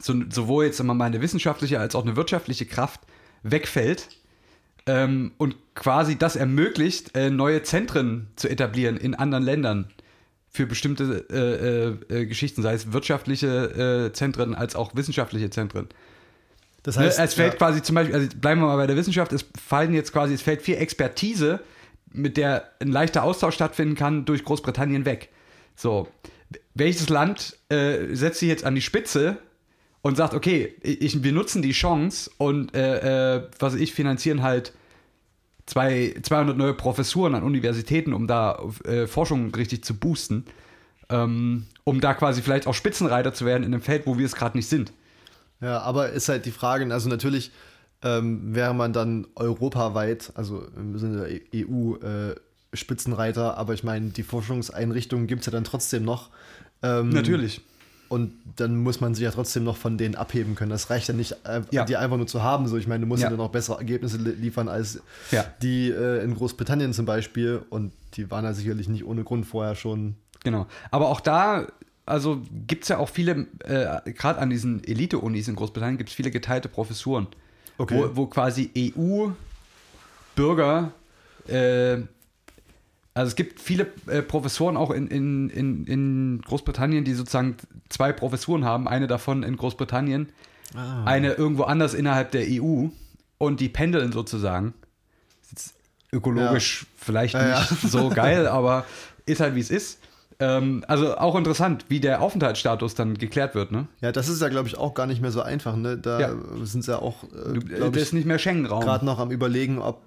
B: so, sowohl jetzt sagen wir mal eine wissenschaftliche als auch eine wirtschaftliche Kraft wegfällt ähm, und quasi das ermöglicht, äh, neue Zentren zu etablieren in anderen Ländern für bestimmte äh, äh, äh, Geschichten, sei es wirtschaftliche äh, Zentren als auch wissenschaftliche Zentren.
C: Das
B: Ne,
C: heißt,
B: es fällt
C: ja,
B: quasi zum Beispiel, also bleiben wir mal bei der Wissenschaft, es fallen jetzt quasi, es fällt viel Expertise, mit der ein leichter Austausch stattfinden kann, durch Großbritannien weg. So, welches Land äh, setzt sich jetzt an die Spitze und sagt, okay, ich, wir nutzen die Chance und äh, was ich finanzieren halt zwei, 200 neue Professuren an Universitäten, um da äh, Forschung richtig zu boosten, ähm, um da quasi vielleicht auch Spitzenreiter zu werden in einem Feld, wo wir es gerade nicht sind.
C: ja, aber ist halt die Frage, also natürlich ähm, wäre man dann europaweit, also im Sinne der EU, äh, Spitzenreiter, aber ich meine, die Forschungseinrichtungen gibt es ja dann trotzdem noch. Ähm,
B: Natürlich.
C: Und dann muss man sich ja trotzdem noch von denen abheben können. Das reicht ja nicht, äh,
B: Ja.
C: die einfach nur zu haben. So, ich meine, du musst ja,
B: Ja.
C: dann auch bessere Ergebnisse li liefern als
B: Ja.
C: die äh, in Großbritannien zum Beispiel. Und die waren ja sicherlich nicht ohne Grund vorher schon.
B: Genau. Aber auch da, also gibt es ja auch viele, äh, gerade an diesen Elite-Unis in Großbritannien, gibt es viele geteilte Professuren.
C: Okay.
B: Wo, wo quasi EU-Bürger, äh, also es gibt viele äh, Professoren auch in, in, in, in Großbritannien, die sozusagen zwei Professuren haben. Eine davon in Großbritannien,
C: Ah.
B: eine irgendwo anders innerhalb der EU. Und die pendeln sozusagen. Ist jetzt ökologisch vielleicht
C: Ja, ja.
B: nicht [LAUGHS] so geil, aber ist halt wie es ist. Ähm, also auch interessant, wie der Aufenthaltsstatus dann geklärt wird, ne?
C: Ja, das ist ja, glaube ich, auch gar nicht mehr so einfach. Ne? Da
B: Ja.
C: sind sie ja auch, äh,
B: Du, das
C: ich,
B: ist nicht mehr Schengen-Raum.
C: gerade noch am Überlegen, ob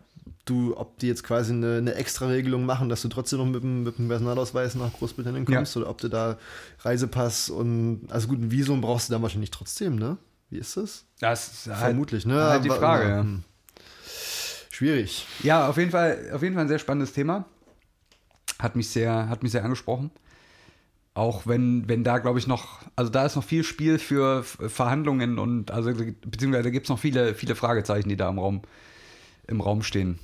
C: du, ob die jetzt quasi eine, eine extra Regelung machen, dass du trotzdem noch mit dem, mit dem Personalausweis nach Großbritannien kommst
B: Ja.
C: oder ob du da Reisepass und also gut, ein Visum brauchst du dann wahrscheinlich trotzdem, ne? Wie ist das?
B: Das ist halt,
C: Vermutlich, ne?
B: Halt die
C: Aber-
B: Frage, ja.
C: hm. Schwierig.
B: Ja, auf jeden Fall, auf jeden Fall ein sehr spannendes Thema. Hat mich sehr, hat mich sehr angesprochen. Auch wenn, wenn da, glaube ich, noch, also da ist noch viel Spiel für Verhandlungen und also beziehungsweise gibt es noch viele, viele Fragezeichen, die da im Raum, im Raum stehen.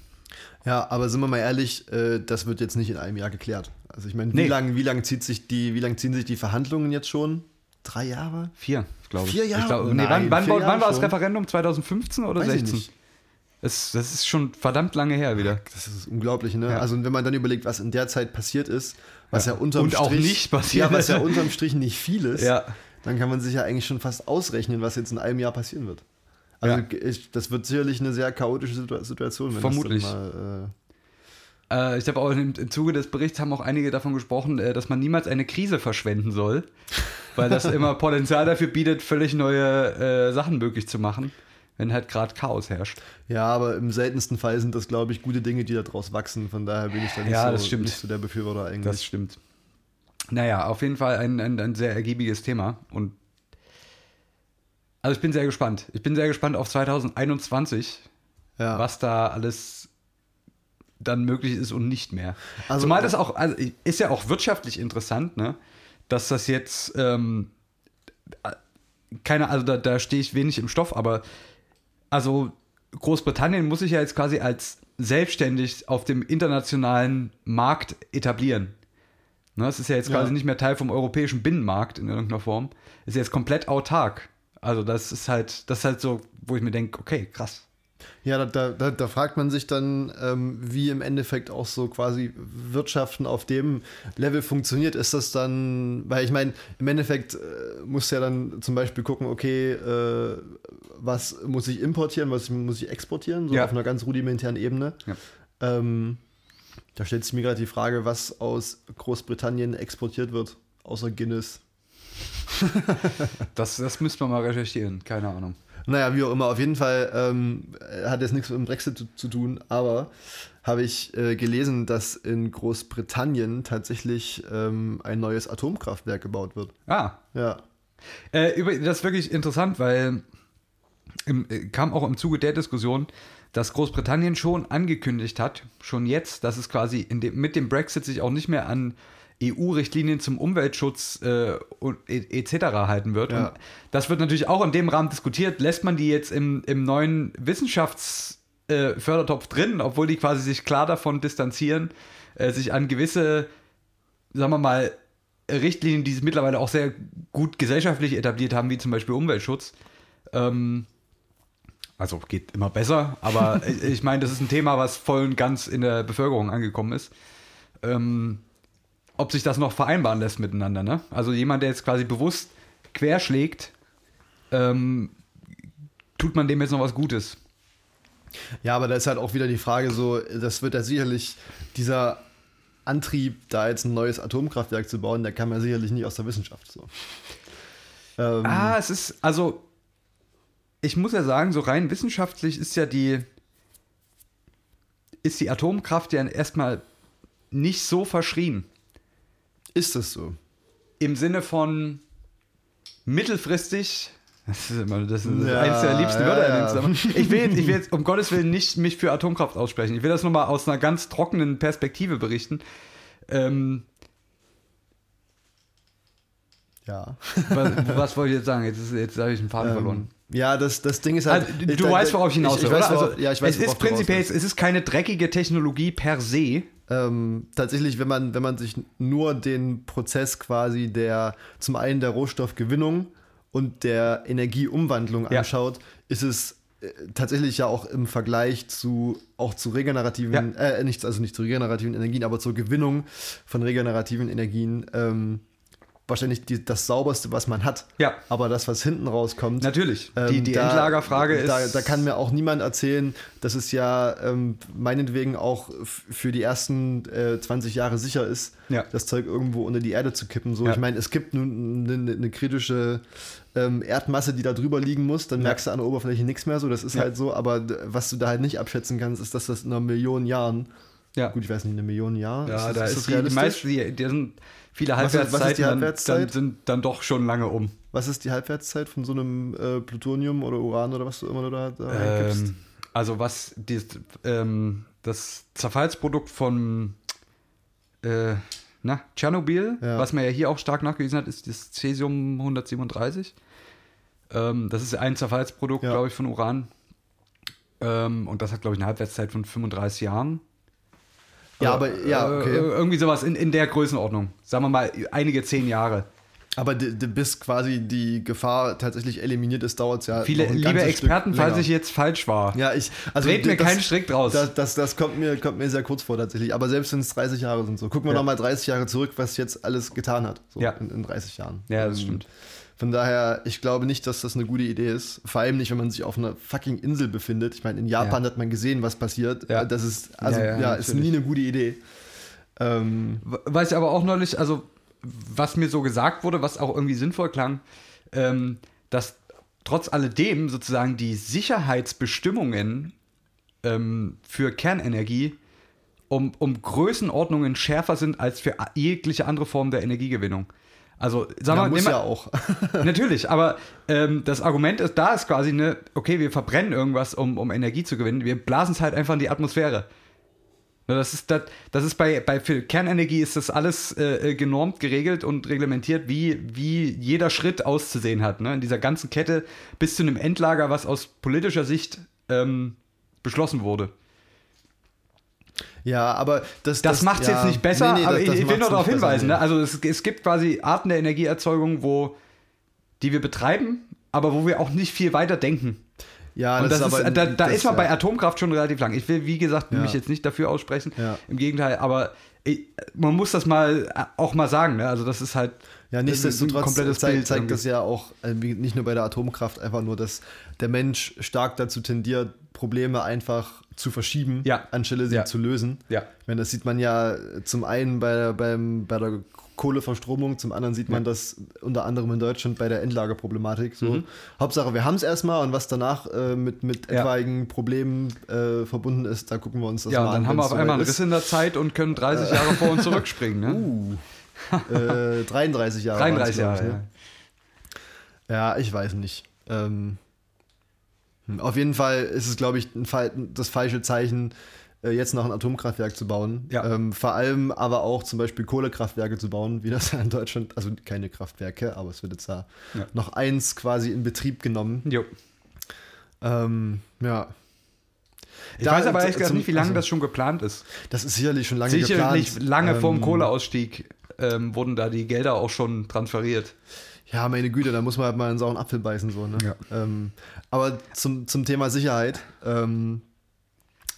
C: Ja, aber sind wir mal ehrlich, äh, das wird jetzt nicht in einem Jahr geklärt. Also ich meine, wie
B: Nee.
C: lange wie lang zieht sich die, wie lang ziehen sich die Verhandlungen jetzt schon? Drei Jahre?
B: Vier, glaube ich.
C: Vier Jahre?
B: Ich glaub, nee,
C: Nein,
B: wann, wann, wann,
C: Jahre
B: war das. Referendum? 2015 oder
C: Weiß
B: 16?
C: ich nicht.
B: Das, das ist schon verdammt lange her wieder.
C: Das ist unglaublich, ne?
B: Ja.
C: Also wenn man dann überlegt, was in der Zeit passiert ist, was ja, unterm
B: Und auch
C: Strich,
B: nicht passiert
C: Ja, was ja unterm Strich nicht viel ist,
B: Ja.
C: dann kann man sich ja eigentlich schon fast ausrechnen, was jetzt in einem Jahr passieren wird. Also
B: Ja.
C: ich, das wird sicherlich eine sehr chaotische Situ- Situation, wenn
B: Vermutlich.
C: das mal,
B: Äh, ich habe auch im, im Zuge des Berichts haben auch einige davon gesprochen, äh, dass man niemals eine Krise verschwenden soll, [LAUGHS] weil das immer Potenzial dafür bietet, völlig neue äh, Sachen möglich zu machen, wenn halt gerade Chaos herrscht.
C: äh, ja, aber im seltensten Fall sind das, glaube ich, gute Dinge, die daraus wachsen. Von daher bin ich da nicht,
B: Ja,
C: so, nicht so der Befürworter eigentlich.
B: Das stimmt. Naja, auf jeden Fall ein, ein, ein sehr ergiebiges Thema und also ich bin sehr gespannt. Ich bin sehr gespannt auf 2021,
C: ja.
B: was da alles dann möglich ist und nicht mehr.
C: Also-
B: Zumal das auch, also ist ja auch wirtschaftlich interessant, ne? dass das jetzt, ähm, äh, keine, also da, da stehe ich wenig im Stoff, aber also Großbritannien muss sich ja jetzt quasi als selbstständig auf dem internationalen Markt etablieren. Ne, es ist ja jetzt
C: Ja.
B: quasi nicht mehr Teil vom europäischen Binnenmarkt in irgendeiner Form. Ist jetzt komplett autark. Also das ist halt, das ist halt so, wo ich mir denke, okay, krass.
C: Ja, da, da, da, fragt man sich dann, ähm, wie im Endeffekt auch so quasi Wirtschaften auf dem Level funktioniert. Ist das dann, weil ich meine, im Endeffekt äh, muss ja dann zum Beispiel gucken, okay, äh, was muss ich importieren, was muss ich exportieren, so
B: Ja.
C: auf einer ganz rudimentären Ebene.
B: Ja.
C: Ähm, da stellt sich mir gerade die Frage, was aus Großbritannien exportiert wird, außer Guinness. [LAUGHS]
B: Das, das müsste man mal recherchieren, keine Ahnung.
C: Naja, wie auch immer, auf jeden Fall ähm, hat jetzt nichts mit dem Brexit zu, zu tun, aber habe ich äh, gelesen, dass in Großbritannien tatsächlich ähm, ein neues Atomkraftwerk gebaut wird.
B: Ah,
C: Ja.
B: Äh, über, das ist wirklich interessant, weil im, äh, kam auch im Zuge der Diskussion, dass Großbritannien schon angekündigt hat, schon jetzt, dass es quasi dem, mit dem Brexit sich auch nicht mehr an EU-Richtlinien zum Umweltschutz äh, e- etc. halten wird.
C: Ja.
B: Und das wird natürlich auch in dem Rahmen diskutiert. Lässt man die jetzt im, im neuen Wissenschaftsfördertopf äh, drin, obwohl die quasi sich klar davon distanzieren, äh, sich an gewisse, sagen wir mal, Richtlinien, die es mittlerweile auch sehr gut gesellschaftlich etabliert haben, wie zum Beispiel Umweltschutz. Ähm, also geht immer besser, aber [LAUGHS] ich meine, das ist ein Thema, was voll und ganz in der Bevölkerung angekommen ist. Ähm, ob sich das noch vereinbaren lässt miteinander, ne? Also jemand, der jetzt quasi bewusst querschlägt, ähm, tut man dem jetzt noch was Gutes.
C: Ja, aber da ist halt auch wieder die Frage so, das wird ja sicherlich dieser Antrieb, da jetzt ein neues Atomkraftwerk zu bauen, der kam ja sicherlich nicht aus der Wissenschaft. So. Ähm,
B: Ah, es ist, also, ich muss ja sagen, so rein wissenschaftlich ist ja die, ist die Atomkraft ja erstmal nicht so verschrien.
C: Ist es so?
B: Im Sinne von mittelfristig, das ist immer das ist
C: Ja,
B: eins der liebsten
C: ja,
B: Wörter
C: ja.
B: in dem Zusammenhang. Ich will, jetzt, ich will jetzt um Gottes Willen nicht mich für Atomkraft aussprechen. Ich will das nur mal aus einer ganz trockenen Perspektive berichten. Ähm,
C: Ja.
B: was, was wollte ich jetzt sagen? Jetzt, ist- jetzt habe ich den Faden verloren.
C: Ja, das, das Ding ist halt.
B: Also,
C: ich-
B: du
C: da-
B: weißt, worauf ich hinaus will,
C: ich, ich weiß, worauf-
B: Also,
C: ja, ich weiß,
B: es ist prinzipiell, es ist keine dreckige Technologie per se.
C: Ähm, tatsächlich, wenn man, wenn man sich nur den Prozess quasi der zum einen der Rohstoffgewinnung und der Energieumwandlung
B: Ja.
C: anschaut, ist es äh, tatsächlich ja auch im Vergleich zu auch zu regenerativen, äh, nicht, also nicht zu regenerativen Energien, aber zur Gewinnung von regenerativen Energien ähm, wahrscheinlich die, das sauberste, was man hat.
B: Ja.
C: Aber das, was hinten rauskommt,
B: Natürlich. die
C: ähm,
B: die
C: da-
B: Endlagerfrage
C: da,
B: ist.
C: Da kann mir auch niemand erzählen, dass es ja ähm, meinetwegen auch für die ersten äh, 20 Jahre sicher ist,
B: Ja.
C: das Zeug irgendwo unter die Erde zu kippen. So,
B: Ja.
C: ich meine, es gibt nun eine, eine kritische ähm, Erdmasse, die da drüber liegen muss, dann merkst du an der Oberfläche nichts mehr. So, das ist halt so. Aber was du da halt nicht abschätzen kannst, ist, dass das in einer Million Jahren,
B: ja.
C: gut, ich weiß nicht, eine Million Jahre,
B: Ja,
C: ist,
B: da
C: das-
B: ist,
C: ist das
B: die, die
C: realistisch?
B: meisten, die, die sind viele Halbwertszeiten,
C: Halbwertszeit?
B: dann sind dann doch schon lange um.
C: Was ist die Halbwertszeit von so einem äh, Plutonium oder Uran oder was du immer da, da reingibst?
B: Ähm, also was die, ähm, das Zerfallsprodukt von äh, na, Tschernobyl,
C: Ja.
B: was man ja hier auch stark nachgewiesen hat, ist das Cäsium 137. Ähm, das ist ein Zerfallsprodukt,
C: Ja.
B: glaube ich, von Uran. Ähm, und das hat, glaube ich, eine Halbwertszeit von 35 Jahren.
C: Ja, aber ja,
B: Äh,
C: okay.
B: irgendwie sowas in, in der Größenordnung. Sagen wir mal, einige zehn Jahre.
C: Aber bis quasi die Gefahr tatsächlich eliminiert ist, dauert es ja.
B: Viele, liebe Experten, falls ich jetzt falsch war,
C: Ja, ich. Also
B: dreht mir
C: das-
B: keinen Strick draus.
C: Das, das, das kommt, mir, kommt mir sehr kurz vor tatsächlich. Aber selbst wenn es 30 Jahre sind, so. Gucken wir
B: Ja.
C: noch mal 30 Jahre zurück, was jetzt alles getan hat. So
B: Ja.
C: in, in 30 Jahren.
B: Ja, das
C: Ähm,
B: stimmt.
C: Von daher, ich glaube nicht, dass das eine gute Idee ist. Vor allem nicht, wenn man sich auf einer fucking Insel befindet. Ich meine, in Japan
B: Ja.
C: hat man gesehen, was passiert.
B: Ja.
C: Das ist, also,
B: Ja,
C: ja, ist nie eine gute Idee. Ähm,
B: Was ich aber auch neulich, also was mir so gesagt wurde, was auch irgendwie sinnvoll klang, ähm, dass trotz alledem sozusagen die Sicherheitsbestimmungen ähm, für Kernenergie um, um Größenordnungen schärfer sind als für jegliche andere Form der Energiegewinnung. Also, sagen
C: ja,
B: wir
C: muss
B: nehmen
C: ja auch. [LAUGHS] [LAUGHS]
B: Natürlich, aber ähm, das Argument ist, da ist quasi eine, okay, wir verbrennen irgendwas, um, um Energie zu gewinnen, wir blasen es halt einfach in die Atmosphäre. Ne, Das ist, das, das ist bei, bei für Kernenergie ist das alles äh, äh, genormt, geregelt und reglementiert, wie, wie jeder Schritt auszusehen hat. Ne? In dieser ganzen Kette bis zu einem Endlager, was aus politischer Sicht ähm, beschlossen wurde.
C: Ja, aber das.
B: Das, macht es
C: ja,
B: jetzt nicht besser,
C: nee, nee,
B: aber
C: das- das
B: ich, ich will nur darauf hinweisen. Ne? Also es, es gibt quasi Arten der Energieerzeugung, wo die wir betreiben, aber wo wir auch nicht viel weiter denken.
C: Ja,
B: Und das ist,
C: aber-
B: da, da
C: das-
B: ist man
C: ja.
B: bei Atomkraft schon relativ lang. Ich will, wie gesagt,
C: Ja.
B: mich jetzt nicht dafür aussprechen.
C: Ja.
B: Im Gegenteil, aber ich, man muss das mal auch mal sagen. Ne? Also das ist halt
C: Ja,
B: das
C: nichtsdestotrotz
B: komplettes
C: zeigt,
B: Bild
C: zeigt das ja auch, äh, wie- nicht nur bei der Atomkraft, einfach nur, dass der Mensch stark dazu tendiert, Probleme einfach zu verschieben,
B: Ja.
C: anstelle sie
B: Ja.
C: zu lösen.
B: Ja.
C: Ich meine, das sieht man ja zum einen bei, beim, bei der Kohleverstromung, zum anderen sieht man das unter anderem in Deutschland bei der Endlagerproblematik. So. Hauptsache, wir haben es erstmal und was danach äh, mit, mit
B: Mhm. Ja.
C: etwaigen Problemen äh, verbunden ist, da gucken wir uns das
B: Ja,
C: mal an.
B: dann haben wir auf einmal einen Riss in der Zeit und können 30 Jahre vor uns zurückspringen. Ne? [LAUGHS]
C: Äh, 33 Jahre.
B: 33
C: waren's, glaub
B: Jahre,
C: ich, ne? Ja, ich weiß nicht. Ähm, hm, auf jeden Fall ist es, glaube ich, ein, das falsche Zeichen, äh, jetzt noch ein Atomkraftwerk zu bauen.
B: Ja.
C: Ähm, vor allem aber auch zum Beispiel Kohlekraftwerke zu bauen, wie das ja in Deutschland, also keine Kraftwerke, aber es wird jetzt da
B: Ja.
C: noch eins quasi in Betrieb genommen.
B: Jo.
C: Ähm, ja,
B: Ich
C: Da-
B: weiß aber ehrlich gesagt nicht, wie lange
C: also-
B: das schon geplant ist.
C: das ist sicherlich schon lange
B: Sicherlich
C: geplant.
B: lange vor dem
C: Ähm,
B: Kohleausstieg ähm, wurden da die Gelder auch schon transferiert.
C: Ja, meine Güte, da muss man halt mal einen sauren Apfel beißen. So, ne?
B: Ja.
C: ähm, aber zum, zum Thema Sicherheit ähm,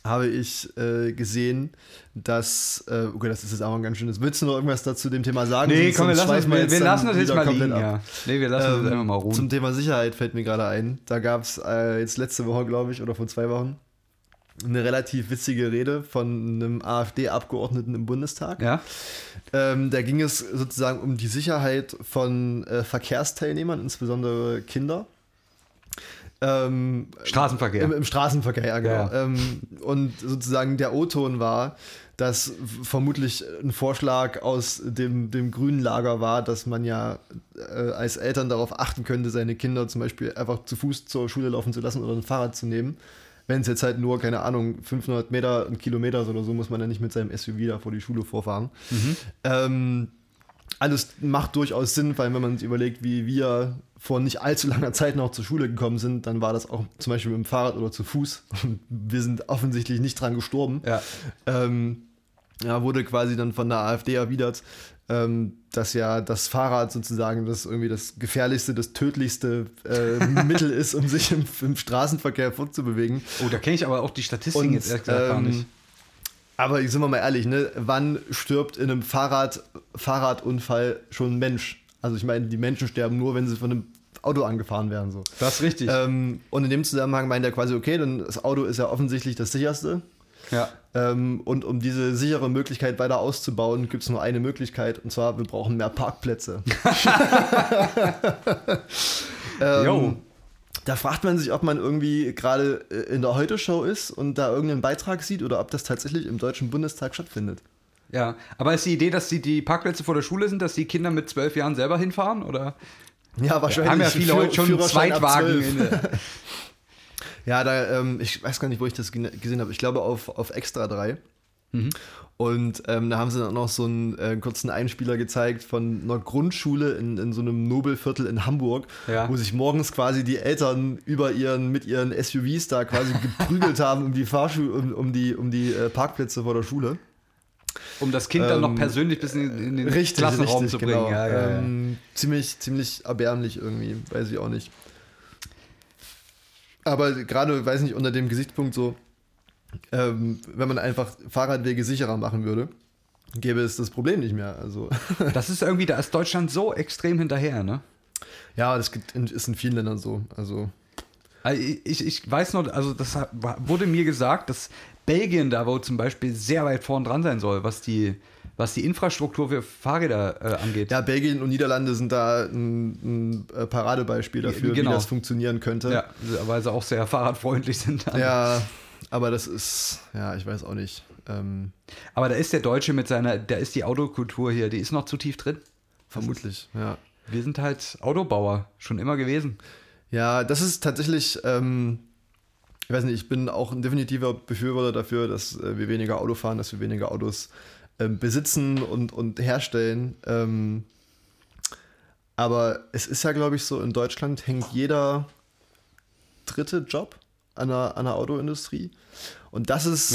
C: habe ich äh, gesehen, dass, äh, okay, das ist jetzt auch ein ganz schönes. Willst du noch irgendwas dazu dem Thema sagen?
B: Nee, komm, wir lassen, das, wir, wir lassen das jetzt mal liegen. Ja. Nee, wir lassen das
C: Ähm,
B: einfach mal ruhen.
C: Zum Thema Sicherheit fällt mir gerade ein. Da gab es äh, jetzt letzte Woche, glaube ich, oder vor zwei Wochen, eine relativ witzige Rede von einem AfD-Abgeordneten im Bundestag.
B: ja?
C: Ähm, da ging es sozusagen um die Sicherheit von äh, Verkehrsteilnehmern, insbesondere Kinder. Ähm,
B: Straßenverkehr.
C: Im, Im Straßenverkehr, ja, genau.
B: Ja.
C: Ähm, und sozusagen der O-Ton war, dass vermutlich ein Vorschlag aus dem, dem grünen Lager war, dass man ja äh, als Eltern darauf achten könnte, seine Kinder zum Beispiel einfach zu Fuß zur Schule laufen zu lassen oder ein Fahrrad zu nehmen. Wenn es jetzt halt nur, keine Ahnung, 500 Meter, ein Kilometer oder so, muss man ja nicht mit seinem SUV da vor die Schule vorfahren. Ähm, alles macht durchaus Sinn, weil wenn man sich überlegt, wie wir vor nicht allzu langer Zeit noch zur Schule gekommen sind, dann war das auch zum Beispiel mit dem Fahrrad oder zu Fuß. Und [LAUGHS] wir sind offensichtlich nicht dran gestorben.
B: Ja.
C: Ähm, ja, wurde quasi dann von der AfD erwidert, ähm, dass ja das Fahrrad sozusagen das irgendwie das gefährlichste, das tödlichste äh, [LAUGHS] Mittel ist, um sich im, im Straßenverkehr fortzubewegen.
B: Oh, da kenne ich aber auch die Statistiken
C: Und,
B: jetzt ehrlich gesagt gar
C: ähm,
B: nicht.
C: Aber sind wir mal ehrlich, ne? wann stirbt in einem Fahrrad, Fahrradunfall schon ein Mensch? Also ich meine, die Menschen sterben nur, wenn sie von einem Auto angefahren werden. So.
B: Das ist richtig.
C: Ähm, und in dem Zusammenhang meint er quasi, okay, dann das Auto ist ja offensichtlich das sicherste.
B: ja.
C: Ähm, und um diese sichere Möglichkeit weiter auszubauen, gibt es nur eine Möglichkeit, und zwar, wir brauchen mehr Parkplätze. [LAUGHS] [LAUGHS] ähm. Da fragt man sich, ob man irgendwie gerade äh, in der Heute-Show ist und da irgendeinen Beitrag sieht oder ob das tatsächlich im Deutschen Bundestag stattfindet.
B: Ja, aber ist die Idee, dass die, die Parkplätze vor der Schule sind, dass die Kinder mit zwölf Jahren selber hinfahren? Oder
C: Ja, wahrscheinlich.
B: haben ja viele heute schon einen Zweitwagen?
C: 12.
B: In, der- [LAUGHS]
C: Ja, da, ähm, ich weiß gar nicht, wo ich das gesehen habe. Ich glaube auf, auf Extra 3.
B: Mhm.
C: Und ähm, da haben sie dann noch so einen äh, kurzen Einspieler gezeigt von einer Grundschule in, in so einem Nobelviertel in Hamburg,
B: Ja.
C: wo sich morgens quasi die Eltern über ihren, mit ihren SUVs da quasi [LAUGHS] geprügelt haben um die Fahrschu um, um die, um die äh, Parkplätze vor der Schule.
B: um das Kind dann noch
C: Ähm,
B: persönlich bis in, in den
C: Richtig,
B: Klassenraum
C: richtig,
B: zu bringen.
C: genau.
B: Ja, ja.
C: Ähm, ziemlich, ziemlich erbärmlich irgendwie, weiß ich auch nicht. Aber gerade, weiß nicht, unter dem Gesichtspunkt so, ähm, wenn man einfach Fahrradwege sicherer machen würde, gäbe es das Problem nicht mehr. Also, [LAUGHS]
B: Das ist irgendwie, da ist Deutschland so extrem hinterher, ne?
C: ja, das ist in vielen Ländern so. Also,
B: Also ich, ich weiß noch, also das wurde mir gesagt, dass Belgien da wohl zum Beispiel sehr weit vorn dran sein soll, was die, was die Infrastruktur für Fahrräder äh, angeht.
C: ja, Belgien und Niederlande sind da ein, ein äh, Paradebeispiel dafür,
B: Genau.
C: wie das funktionieren könnte.
B: Ja, weil sie auch sehr fahrradfreundlich sind. dann.
C: ja, aber das ist, ja, ich weiß auch nicht. Ähm,
B: Aber da ist der Deutsche mit seiner, da ist die Autokultur hier, die ist noch zu tief drin.
C: vermutlich, ja.
B: Wir sind halt Autobauer, schon immer gewesen.
C: Ja, das ist tatsächlich ähm, ich weiß nicht, ich bin auch ein definitiver Befürworter dafür, dass äh, wir weniger Auto fahren, dass wir weniger Autos ähm, besitzen und, und herstellen. Ähm, aber es ist ja, glaube ich, so, in Deutschland hängt jeder dritte Job an der, an der Autoindustrie. Und das ist.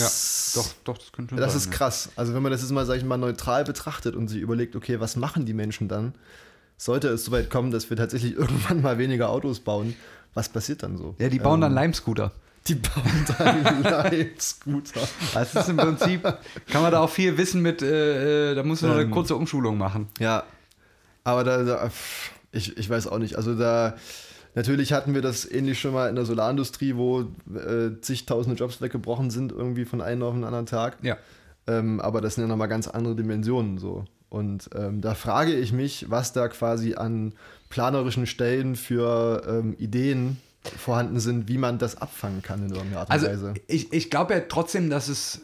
B: Ja, doch, doch, das könnte
C: Das
B: sein,
C: ist
B: ja.
C: krass. Also, wenn man das jetzt mal, sag ich mal, neutral betrachtet und sich überlegt, okay, was machen die Menschen dann? Sollte es soweit kommen, dass wir tatsächlich [LAUGHS] irgendwann mal weniger Autos bauen, was passiert dann so?
B: Ja, die bauen dann
C: Ähm,
B: Lime-Scooter.
C: Die bauen dann [LAUGHS] Leitscooter.
B: Das ist im Prinzip, kann man da auch viel wissen mit, äh, äh, da musst du nur eine
C: Ähm.
B: kurze Umschulung machen.
C: Ja, aber da, da ich, ich weiß auch nicht. Also da, natürlich hatten wir das ähnlich schon mal in der Solarindustrie, wo äh, zigtausende Jobs weggebrochen sind, irgendwie von einem auf den anderen Tag.
B: Ja.
C: Ähm, aber das sind ja nochmal ganz andere Dimensionen so. Und ähm, da frage ich mich, was da quasi an planerischen Stellen für ähm, Ideen vorhanden sind, wie man das abfangen kann in irgendeiner Art und
B: Also
C: Weise.
B: ich, ich glaube ja trotzdem, dass es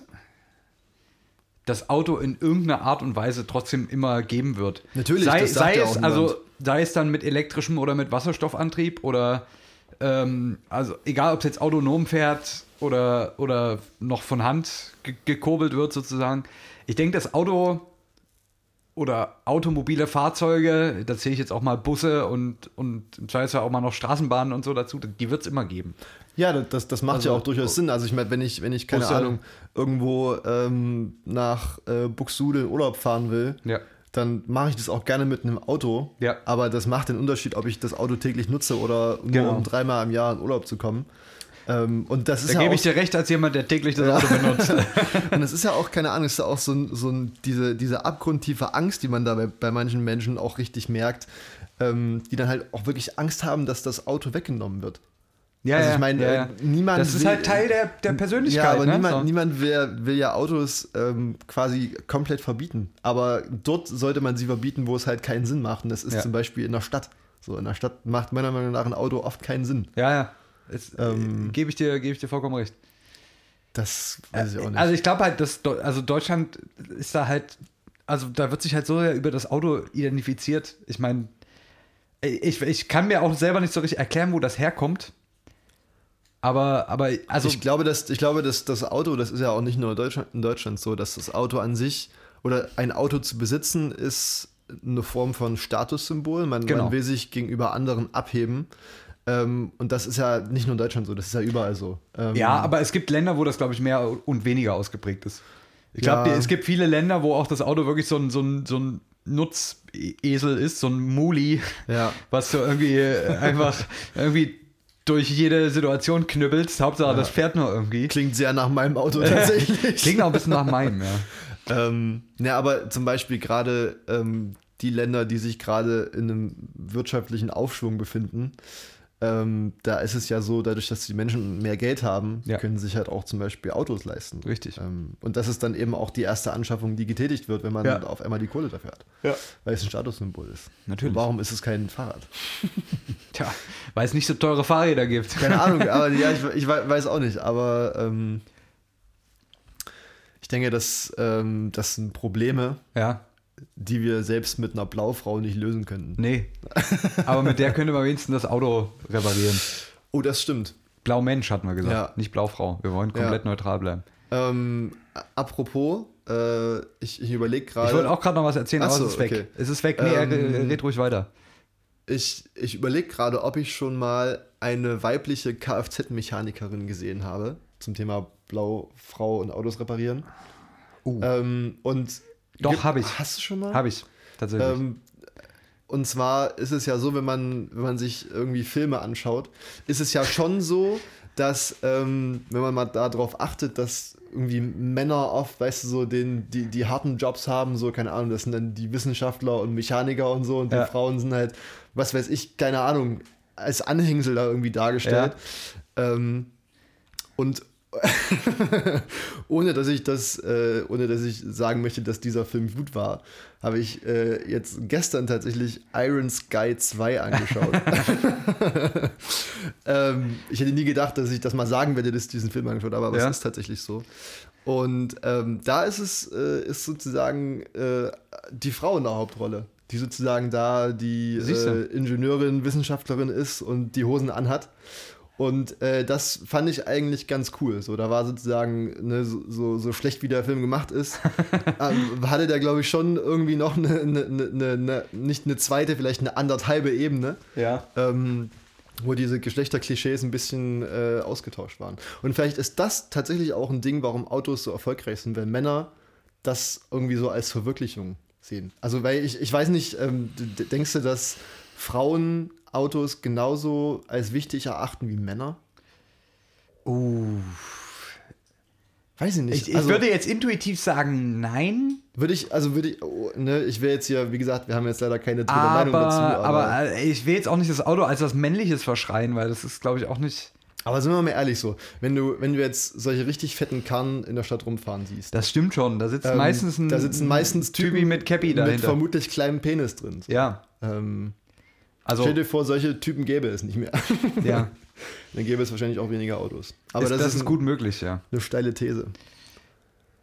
B: das Auto in irgendeiner Art und Weise trotzdem immer geben wird.
C: Natürlich,
B: sei,
C: das sagt
B: sei
C: ja
B: es also. Sei es dann mit elektrischem oder mit Wasserstoffantrieb oder ähm, also egal, ob es jetzt autonom fährt oder oder noch von Hand ge gekurbelt wird sozusagen. Ich denke, das Auto oder automobile Fahrzeuge, da zähle ich jetzt auch mal Busse und, und im Zweifelsfall auch mal noch Straßenbahnen und so dazu, die wird es immer geben.
C: Ja, das- das, macht
B: Also-
C: ja auch durchaus Sinn. Also ich meine, wenn ich, wenn ich, keine
B: Busse.
C: Ahnung, irgendwo ähm, nach äh, Buxtehude in Urlaub fahren will,
B: Ja.
C: Dann mache ich das auch gerne mit einem Auto.
B: Ja.
C: Aber das macht den Unterschied, ob ich das Auto täglich nutze oder nur
B: Genau.
C: um dreimal im Jahr in Urlaub zu kommen. Ähm, und das ist
B: Da
C: ja
B: gebe ich dir recht als jemand, der täglich das Auto benutzt. [LAUGHS]
C: und das ist ja auch, keine Ahnung, ist ja auch so, so diese, diese abgrundtiefe Angst, die man da bei, bei manchen Menschen auch richtig merkt, ähm, die dann halt auch wirklich Angst haben, dass das Auto weggenommen wird.
B: Ja,
C: Also ich meine,
B: ja,
C: äh,
B: ja.
C: niemand
B: Das ist
C: will-
B: halt Teil der, der Persönlichkeit.
C: Ja, aber
B: ne?
C: niemand,
B: so.
C: niemand will, will ja Autos ähm, quasi komplett verbieten. Aber dort sollte man sie verbieten, wo es halt keinen Sinn macht. Und das ist
B: Ja.
C: zum Beispiel in der Stadt. So, in der Stadt macht meiner Meinung nach ein Auto oft keinen Sinn.
B: Ja, ja.
C: Ähm,
B: Gebe ich, dir- gebe ich dir vollkommen recht.
C: Das weiß ich auch nicht.
B: Also ich glaube halt, dass also Deutschland ist da halt, also da wird sich halt so sehr über das Auto identifiziert. Ich meine, ich, ich kann mir auch selber nicht so richtig erklären, wo das herkommt. Aber, aber, also,
C: ich glaube, dass, ich glaube, dass das Auto, das ist ja auch nicht nur in Deutschland, in Deutschland so, dass das Auto an sich oder ein Auto zu besitzen ist eine Form von Statussymbol. Man,
B: Genau.
C: man will sich gegenüber anderen abheben. Ähm, und das ist ja nicht nur in Deutschland so, das ist ja überall so. Ähm,
B: ja, aber es gibt Länder, wo das, glaube ich, mehr und weniger ausgeprägt ist. Ich glaube,
C: Ja.
B: es gibt viele Länder, wo auch das Auto wirklich so ein, so ein, so ein Nutzesel ist, so ein Muli,
C: Ja.
B: was du irgendwie äh, einfach [LAUGHS] irgendwie durch jede Situation knüppelst. Hauptsache, das fährt nur irgendwie.
C: Klingt sehr nach meinem Auto [LAUGHS] tatsächlich.
B: Klingt auch ein bisschen nach meinem, ja. [LAUGHS]
C: ähm, ja, aber zum Beispiel gerade ähm, die Länder, die sich gerade in einem wirtschaftlichen Aufschwung befinden, ähm, da ist es ja so, dadurch, dass die Menschen mehr Geld haben,
B: Ja.
C: können sich halt auch zum Beispiel Autos leisten.
B: Richtig.
C: Ähm, und das ist dann eben auch die erste Anschaffung, die getätigt wird, wenn man
B: Ja.
C: auf einmal die Kohle dafür hat.
B: Ja.
C: Weil es ein Statussymbol ist.
B: Natürlich.
C: Und warum ist es kein Fahrrad? [LAUGHS]
B: Tja, weil es nicht so teure Fahrräder gibt.
C: Keine [LAUGHS] Ahnung, aber ja, ich, ich wei- weiß auch nicht. Aber ähm, ich denke, dass ähm, das sind Probleme,
B: Ja,
C: die wir selbst mit einer Blaufrau nicht lösen könnten.
B: nee. Aber mit der könnte man wenigstens das Auto reparieren.
C: Oh, das stimmt.
B: Blau Mensch hatten wir gesagt,
C: Ja.
B: nicht Blaufrau. Wir wollen komplett
C: Ja.
B: neutral bleiben.
C: Ähm, apropos, äh, ich, ich überlege gerade.
B: Ich wollte auch gerade noch was erzählen,
C: Ach
B: aber es ist weg.
C: okay.
B: Es ist weg. Nee,
C: Ähm,
B: red ruhig weiter.
C: Ich, ich überlege gerade, ob ich schon mal eine weibliche Kfz-Mechanikerin gesehen habe zum Thema Blaufrau und Autos reparieren.
B: Uh.
C: Ähm, und
B: Doch,
C: gibt-
B: hab ich.
C: Hast du schon mal?
B: Habe ich, tatsächlich.
C: Ähm, und zwar ist es ja so, wenn man, wenn man sich irgendwie Filme anschaut, ist es ja schon so, dass, ähm, wenn man mal darauf achtet, dass irgendwie Männer oft, weißt du, so den, die, die harten Jobs haben, so, keine Ahnung, das sind dann die Wissenschaftler und Mechaniker und so, und
B: Ja.
C: die Frauen sind halt, was weiß ich, keine Ahnung, als Anhängsel da irgendwie dargestellt. Ähm, und [LAUGHS] ohne dass ich das, äh, ohne dass ich sagen möchte, dass dieser Film gut war, habe ich äh, jetzt gestern tatsächlich Iron Sky 2 angeschaut. [LAUGHS] [LAUGHS] ähm, ich hätte nie gedacht, dass ich das mal sagen werde, dass ich diesen Film angeschaut habe, aber
B: Ja.
C: es ist tatsächlich so. Und ähm, da ist es äh, ist sozusagen äh, die Frau in der Hauptrolle, die sozusagen da die äh, Ingenieurin, Wissenschaftlerin ist und die Hosen anhat. Und äh, das fand ich eigentlich ganz cool. So, da war sozusagen ne, so, so, so schlecht, wie der Film gemacht ist, [LAUGHS] ähm, hatte der, glaube ich, schon irgendwie noch eine, eine, eine, nicht eine zweite, vielleicht eine anderthalbe Ebene.
B: Ja.
C: Ähm, wo diese Geschlechterklischees ein bisschen äh, ausgetauscht waren. Und vielleicht ist das tatsächlich auch ein Ding, warum Autos so erfolgreich sind, weil Männer das irgendwie so als Verwirklichung sehen. Also, weil ich, ich weiß nicht, ähm, denkst du, dass Frauen Autos genauso als wichtig erachten wie Männer?
B: Uh.
C: Weiß ich nicht.
B: Ich, ich würde jetzt intuitiv sagen, nein.
C: würde ich, also würde ich, oh, ne, ich will jetzt hier, wie gesagt, wir haben jetzt leider keine dritte
B: Aber,
C: Meinung dazu,
B: aber,
C: aber,
B: äh, ich will jetzt auch nicht das Auto als was Männliches verschreien, weil das ist, glaube ich, auch nicht.
C: aber sind wir mal ehrlich so, wenn du, wenn du jetzt solche richtig fetten Karren in der Stadt rumfahren siehst,
B: Das stimmt schon. Da sitzt
C: ähm,
B: meistens ein
C: da sitzen meistens
B: Typi
C: Typen
B: mit Cappy
C: mit
B: dahinter.
C: vermutlich kleinem Penis drin.
B: ja.
C: Ähm,
B: Also,
C: stell dir vor, solche Typen gäbe es nicht mehr. [LAUGHS]
B: ja.
C: Dann gäbe es wahrscheinlich auch weniger Autos. Aber
B: ist,
C: das, ist,
B: ist
C: ein-
B: gut möglich, ja.
C: eine steile These.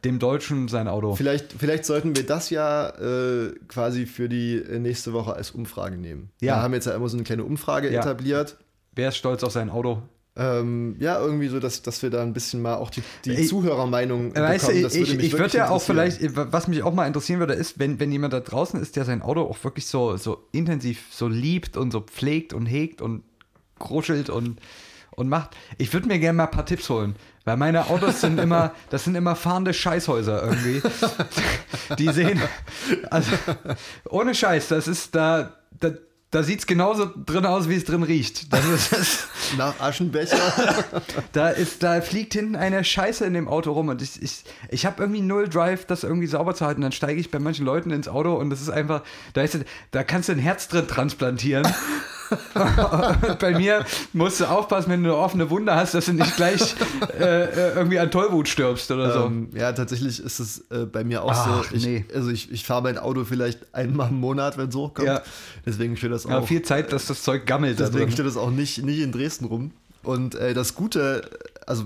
B: Dem Deutschen sein Auto.
C: Vielleicht, vielleicht sollten wir das ja äh, quasi für die äh, nächste Woche als Umfrage nehmen.
B: Ja.
C: Wir haben jetzt ja immer so eine kleine Umfrage
B: Ja.
C: etabliert.
B: Wer ist stolz auf sein Auto?
C: Ähm, ja, irgendwie so, dass, dass wir da ein bisschen mal auch die, die
B: Ey,
C: Zuhörermeinung
B: Weißt du,
C: bekommen. Das
B: ich, ich
C: mich
B: würde ja auch vielleicht, was mich auch mal interessieren würde, ist, wenn, wenn jemand da draußen ist, der sein Auto auch wirklich so, so intensiv so liebt und so pflegt und hegt und kruschelt und, und macht. Ich würde mir gerne mal ein paar Tipps holen, weil meine Autos sind immer, [LAUGHS] das sind immer fahrende Scheißhäuser irgendwie. [LAUGHS] Die sehen, also ohne Scheiß, das ist da, da, da sieht es genauso drin aus, wie es drin riecht. Das [LAUGHS] ist, das,
C: Nach Aschenbecher.
B: da, ist, da fliegt hinten eine Scheiße in dem Auto rum und ich, ich, ich habe irgendwie null Drive, das irgendwie sauber zu halten. Dann steige ich bei manchen Leuten ins Auto und das ist einfach, da, ist, da kannst du ein Herz drin transplantieren. [LAUGHS] bei mir musst du aufpassen, wenn du eine offene Wunde hast, dass du nicht gleich [LAUGHS] äh, äh, irgendwie an Tollwut stirbst oder so.
C: ähm, ja, tatsächlich ist es äh, bei mir auch
B: Ach,
C: so. Ich,
B: nee.
C: Also ich, ich fahre mein Auto vielleicht einmal im Monat, wenn es hochkommt.
B: Ja.
C: Deswegen steht das auch.
B: viel Zeit, dass das Zeug gammelt.
C: Deswegen steht es auch nicht, nicht in Dresden rum. Und äh, das Gute, also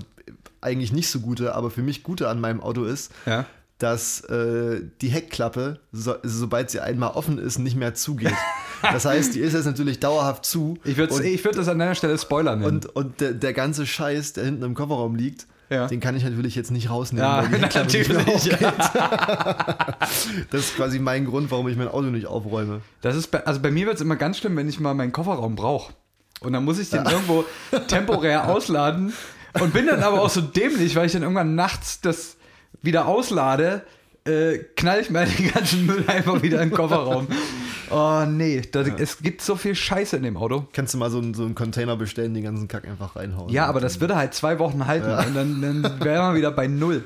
C: eigentlich nicht so gute, aber für mich Gute an meinem Auto ist,
B: Ja.
C: Dass äh, die Heckklappe, so, sobald sie einmal offen ist, nicht mehr zugeht. [LAUGHS] Das heißt, die ist jetzt natürlich dauerhaft zu.
B: Ich würde ich würd das an deiner Stelle Spoiler nennen.
C: und, und der, der ganze Scheiß, der hinten im Kofferraum liegt,
B: Ja.
C: den kann ich natürlich jetzt nicht rausnehmen.
B: ja,
C: weil die [LAUGHS] nicht
B: natürlich.
C: aufgeht. [LAUGHS] Das ist quasi mein Grund, warum ich mein Auto nicht aufräume.
B: Das ist bei, also bei mir wird es immer ganz schlimm, wenn ich mal meinen Kofferraum brauche. Und dann muss ich den irgendwo temporär ausladen und bin dann aber auch so dämlich, weil ich dann irgendwann nachts das wieder auslade, äh, knall ich mir [LAUGHS] den ganzen Müll einfach wieder in den Kofferraum. [LAUGHS] Oh nee, da, es gibt so viel Scheiße in dem Auto.
C: Kannst du mal so einen, so einen Container bestellen, den ganzen Kack einfach reinhauen.
B: Ja, aber das würde halt zwei Wochen halten und dann, dann wäre man wieder bei null.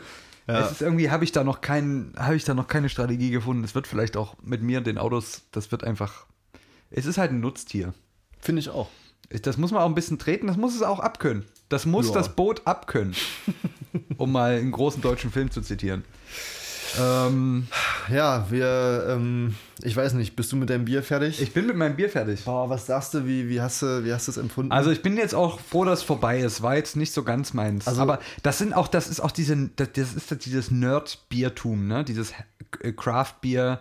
C: Ja.
B: Es ist irgendwie, habe ich da noch keinen, habe ich da noch keine Strategie gefunden. Es wird vielleicht auch mit mir den Autos, das wird einfach, es ist halt ein Nutztier.
C: Finde ich auch.
B: Das muss man auch ein bisschen treten, das muss es auch abkönnen. Das muss
C: Ja.
B: das Boot abkönnen. [LAUGHS] um mal einen großen deutschen Film zu zitieren. Ähm,
C: Ja, wir, ähm, ich weiß nicht, bist du mit deinem Bier fertig?
B: ich bin mit meinem Bier fertig.
C: Boah, was sagst du, wie, wie hast du, wie hast du es empfunden?
B: Also ich bin jetzt auch froh, dass es vorbei ist. War jetzt nicht so ganz meins.
C: Also-
B: Aber das sind auch, das ist auch diese, das, ist dieses Nerd-Biertum, ne? Dieses Craft-Bier.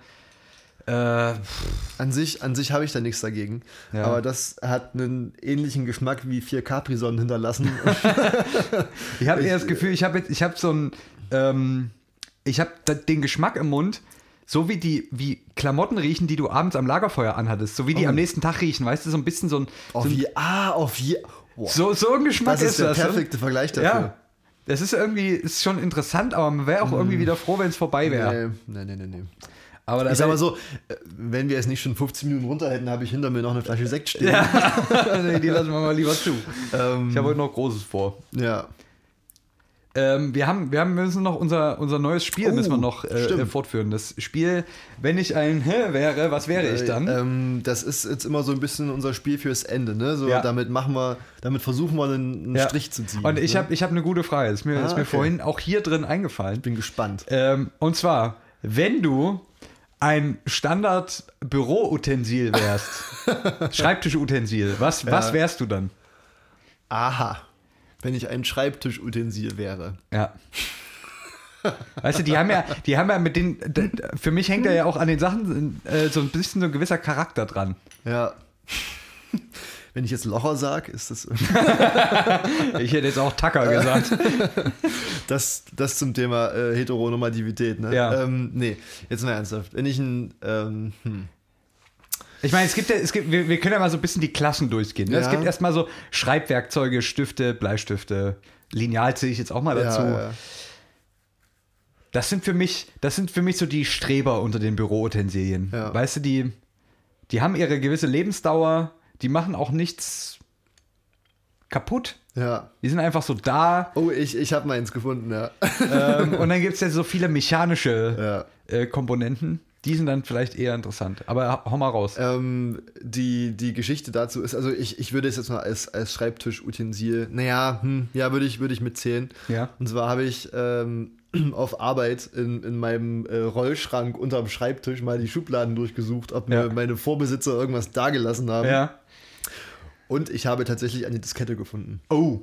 B: Äh,
C: an sich, an sich habe ich da nichts dagegen.
B: Ja.
C: Aber das hat einen ähnlichen Geschmack wie vier Capri-Sonnen hinterlassen. [LAUGHS]
B: ich habe eher das Gefühl, ich habe jetzt, ich habe so ein, ähm, ich habe den Geschmack im Mund, so wie die, wie Klamotten riechen, die du abends am Lagerfeuer anhattest, so wie die
C: Oh.
B: am nächsten Tag riechen, weißt du, so ein bisschen so ein,
C: auf
B: so, ein
C: je, ah, auf je. Boah,
B: so, so ein Geschmack
C: das ist der
B: das. ne?
C: perfekte Vergleich dafür.
B: Ja. Das ist irgendwie, ist schon interessant, aber man wäre auch irgendwie wieder froh, wenn es vorbei wäre.
C: Nee, nee, nee, nee. nee.
B: Aber
C: Ich sag mal so, äh, wenn wir es nicht schon 15 Minuten runter hätten, habe ich hinter mir noch eine Flasche Sekt stehen.
B: Ja, [LAUGHS] nee, die lassen wir mal lieber zu.
C: Ähm,
B: Ich habe heute noch Großes vor.
C: ja.
B: Ähm, wir, haben, wir haben müssen noch unser, unser neues Spiel
C: Oh,
B: müssen wir noch äh, äh, fortführen. Das Spiel, wenn ich ein Hä wäre, was wäre ich dann?
C: Äh, ähm, das ist jetzt immer so ein bisschen unser Spiel fürs Ende, ne? So,
B: Ja.
C: damit machen wir, damit versuchen wir einen, einen
B: Ja.
C: Strich zu ziehen.
B: Und ich
C: ne?
B: habe ich hab eine gute Frage. Ist mir,
C: Ah,
B: ist mir
C: okay.
B: vorhin auch hier drin eingefallen.
C: bin gespannt.
B: Ähm, und zwar, wenn du ein Standard-Büroutensil wärst, [LAUGHS] Schreibtischutensil, was, was wärst du dann?
C: Aha. Wenn ich ein Schreibtischutensil wäre.
B: Ja. Weißt du, die haben ja, die haben ja mit den, für mich hängt da ja auch an den Sachen äh, so ein bisschen so ein gewisser Charakter dran.
C: Ja. Wenn ich jetzt Locher sage, ist das, [LAUGHS]
B: Ich hätte jetzt auch Tacker gesagt. [LAUGHS]
C: das, das zum Thema äh, Heteronormativität. Ne?
B: Ja.
C: Ähm, nee, jetzt mal ernsthaft. Wenn ich ein. Ähm, hm.
B: Ich meine, es gibt ja, es gibt, wir, wir können ja mal so ein bisschen die Klassen durchgehen. Ne? Es
C: Ja.
B: gibt erstmal so Schreibwerkzeuge, Stifte, Bleistifte, Lineal zähle ich jetzt auch mal dazu.
C: Ja.
B: Das sind für mich, das sind für mich so die Streber unter den Büroutensilien. Weißt du, die, die haben ihre gewisse Lebensdauer, die machen auch nichts kaputt.
C: ja.
B: Die sind einfach so da.
C: Oh, ich, ich habe meins gefunden, ja.
B: ähm, und dann gibt es ja so viele mechanische
C: ja.
B: äh, Komponenten. Die sind dann vielleicht eher interessant. Aber hau mal raus.
C: Ähm, die, die Geschichte dazu ist, also ich, ich würde es jetzt mal als, als Schreibtischutensil, naja, hm, ja, würde ich, würde ich mitzählen.
B: Ja.
C: Und zwar habe ich ähm, [CLEARS THROAT] auf Arbeit in, in meinem äh, Rollschrank unterm Schreibtisch mal die Schubladen durchgesucht, ob mir
B: Ja.
C: meine Vorbesitzer irgendwas dagelassen haben.
B: Ja.
C: Und ich habe tatsächlich eine Diskette gefunden.
B: Oh.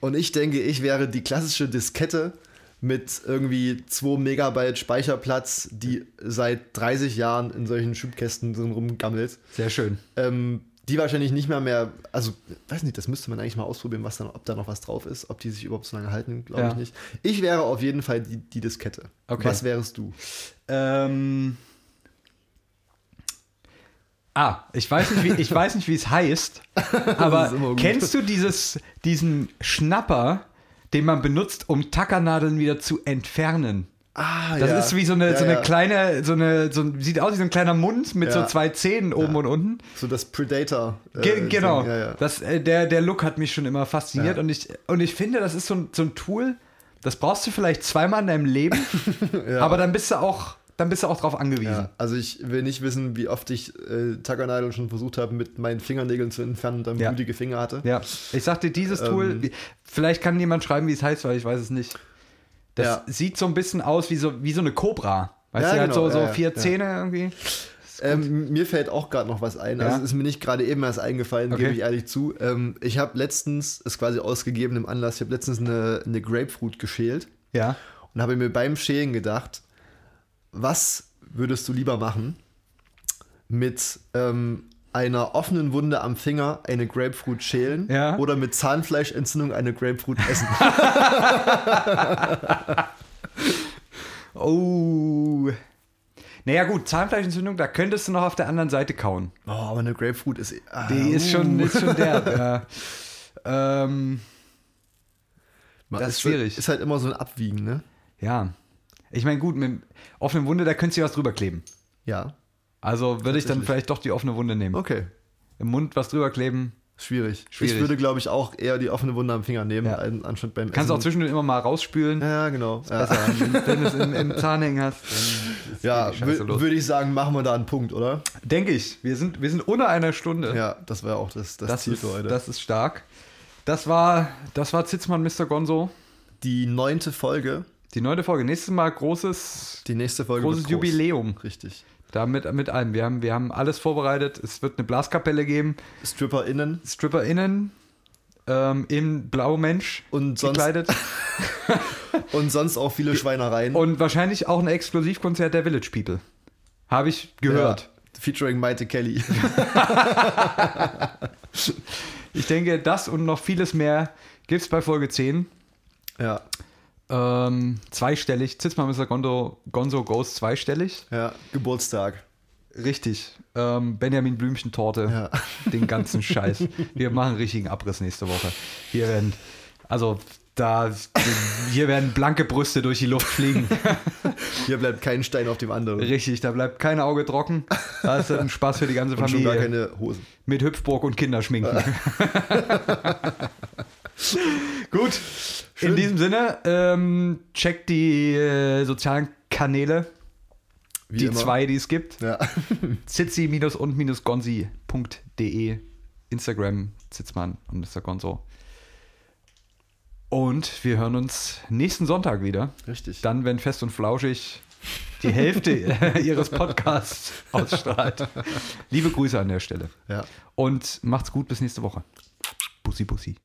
C: Und ich denke, ich wäre die klassische Diskette mit irgendwie 2 Megabyte Speicherplatz, die seit 30 Jahren in solchen Schubkästen drin rumgammelt.
B: Sehr schön.
C: Ähm, die wahrscheinlich nicht mehr mehr, also weiß nicht, das müsste man eigentlich mal ausprobieren, was dann, ob da noch was drauf ist, ob die sich überhaupt so lange halten, glaube
B: Ja.
C: ich nicht. Ich wäre auf jeden Fall die, die Diskette.
B: Okay.
C: Was wärst du?
B: Ähm. Ah, ich weiß nicht, wie, ich weiß nicht, wie es heißt, [LAUGHS] aber kennst du dieses, diesen Schnapper, den man benutzt, um Tackernadeln wieder zu entfernen?
C: Ah,
B: Das ist wie so eine,
C: Ja,
B: so eine
C: ja.
B: kleine, so eine, so sieht aus wie so ein kleiner Mund mit so
C: Ja.
B: zwei Zähnen oben und unten.
C: So das Predator. äh,
B: Ge genau.
C: Ja, ja.
B: Das, äh, der, der Look hat mich schon immer fasziniert
C: Ja.
B: und, ich, und ich finde, das ist so ein, so ein Tool, das brauchst du vielleicht zweimal in deinem Leben, [LAUGHS] aber dann bist du auch, dann bist du auch drauf angewiesen.
C: Ja, also ich will nicht wissen, wie oft ich äh, Tackernadeln schon versucht habe, mit meinen Fingernägeln zu entfernen und dann
B: Ja.
C: blutige Finger hatte.
B: Ja, ich sag dir, dieses Tool,
C: Ähm.
B: wie- vielleicht kann jemand schreiben, wie es heißt, weil ich weiß es nicht. Das
C: Ja.
B: sieht so ein bisschen aus wie so, wie so eine Cobra. Weißt
C: Ja,
B: du,
C: genau,
B: so, so
C: ja,
B: vier. Zähne irgendwie.
C: Ähm, mir fällt auch gerade noch was ein. Also es ist mir nicht gerade eben erst eingefallen,
B: Okay.
C: gebe ich ehrlich zu. Ähm, ich habe letztens, ist quasi ausgegeben im Anlass, ich habe letztens eine, eine Grapefruit geschält
B: Ja.
C: und habe mir beim Schälen gedacht, was würdest du lieber machen mit ähm, einer offenen Wunde am Finger eine Grapefruit schälen
B: Ja.
C: oder mit Zahnfleischentzündung eine Grapefruit essen? [LAUGHS] [LAUGHS]
B: Oh. Naja, gut, Zahnfleischentzündung, da könntest du noch auf der anderen Seite kauen.
C: oh, aber eine Grapefruit ist. Ah,
B: Die ist schon,
C: uh.
B: ist schon der. [LAUGHS] ja. Ähm, das ist
C: Ist-
B: schwierig.
C: Ist halt immer so ein Abwiegen, ne?
B: ja. Ich meine, gut, mit offenen Wunde, da könntest du was drüber kleben.
C: Ja.
B: Also würde ich dann vielleicht doch die offene Wunde nehmen.
C: Okay.
B: Im Mund was drüber kleben.
C: Schwierig.
B: Schwierig.
C: Ich würde, glaube ich, auch eher die offene Wunde am Finger nehmen,
B: Ja.
C: an- anstatt beim
B: Kannst auch
C: Essen.
B: zwischendurch immer mal rausspülen.
C: Ja, genau. Ja,
B: Besser, wenn du es im, im Zahn hängen hast.
C: Ja würde ich sagen, machen wir da einen Punkt, oder?
B: Denke ich. Wir sind, wir sind unter einer Stunde.
C: Ja, das wäre auch das, das,
B: das,
C: Ziel
B: ist,
C: für heute.
B: das ist stark. Das war, das war Zitzmann Mr. Gonzo.
C: die neunte Folge.
B: Die neunte Folge. Nächstes Mal großes,
C: Die nächste Folge
B: großes
C: wird groß.
B: Jubiläum.
C: Richtig.
B: Da mit, mit allem. Wir haben, wir haben alles vorbereitet. Es wird eine Blaskapelle geben.
C: StripperInnen
B: StripperInnen ähm, in Blaumensch
C: und sonst,
B: gekleidet. [LAUGHS]
C: und sonst auch viele Schweinereien.
B: Und wahrscheinlich auch ein Exklusivkonzert der Village People. Habe ich gehört.
C: Ja, featuring Maite Kelly. [LAUGHS]
B: Ich denke, das und noch vieles mehr gibt es bei Folge 10.
C: ja,
B: Ähm, zweistellig. Zitzmann Mr. Gonzo, Gonzo Goes zweistellig.
C: ja, Geburtstag.
B: Richtig. Ähm, Benjamin Blümchen Torte.
C: Ja. [LAUGHS]
B: Den ganzen Scheiß. Wir machen richtigen Abriss nächste Woche. Hier werden, also da, hier werden blanke Brüste durch die Luft fliegen. [LAUGHS]
C: Hier bleibt kein Stein auf dem anderen.
B: Richtig, da bleibt kein Auge trocken. Das ist ein Spaß für die ganze
C: Und schon gar
B: Familie.
C: keine Hosen.
B: Mit Hüpfburg und Kinderschminken. [LAUGHS] Gut. In
C: Schön.
B: diesem Sinne, ähm, checkt die äh, sozialen Kanäle,
C: Wie
B: die
C: immer.
B: zwei, die es gibt.
C: Ja. [LAUGHS]
B: zitzi-und-gonzi.de Instagram Zitzmann und Mr. Gonzo. Und wir hören uns nächsten Sonntag wieder.
C: Richtig.
B: Dann, wenn fest und flauschig die Hälfte [LAUGHS] [LAUGHS] ihres Podcasts ausstrahlt. Liebe Grüße an der Stelle.
C: Ja.
B: Und macht's gut bis nächste Woche. Bussi, bussi.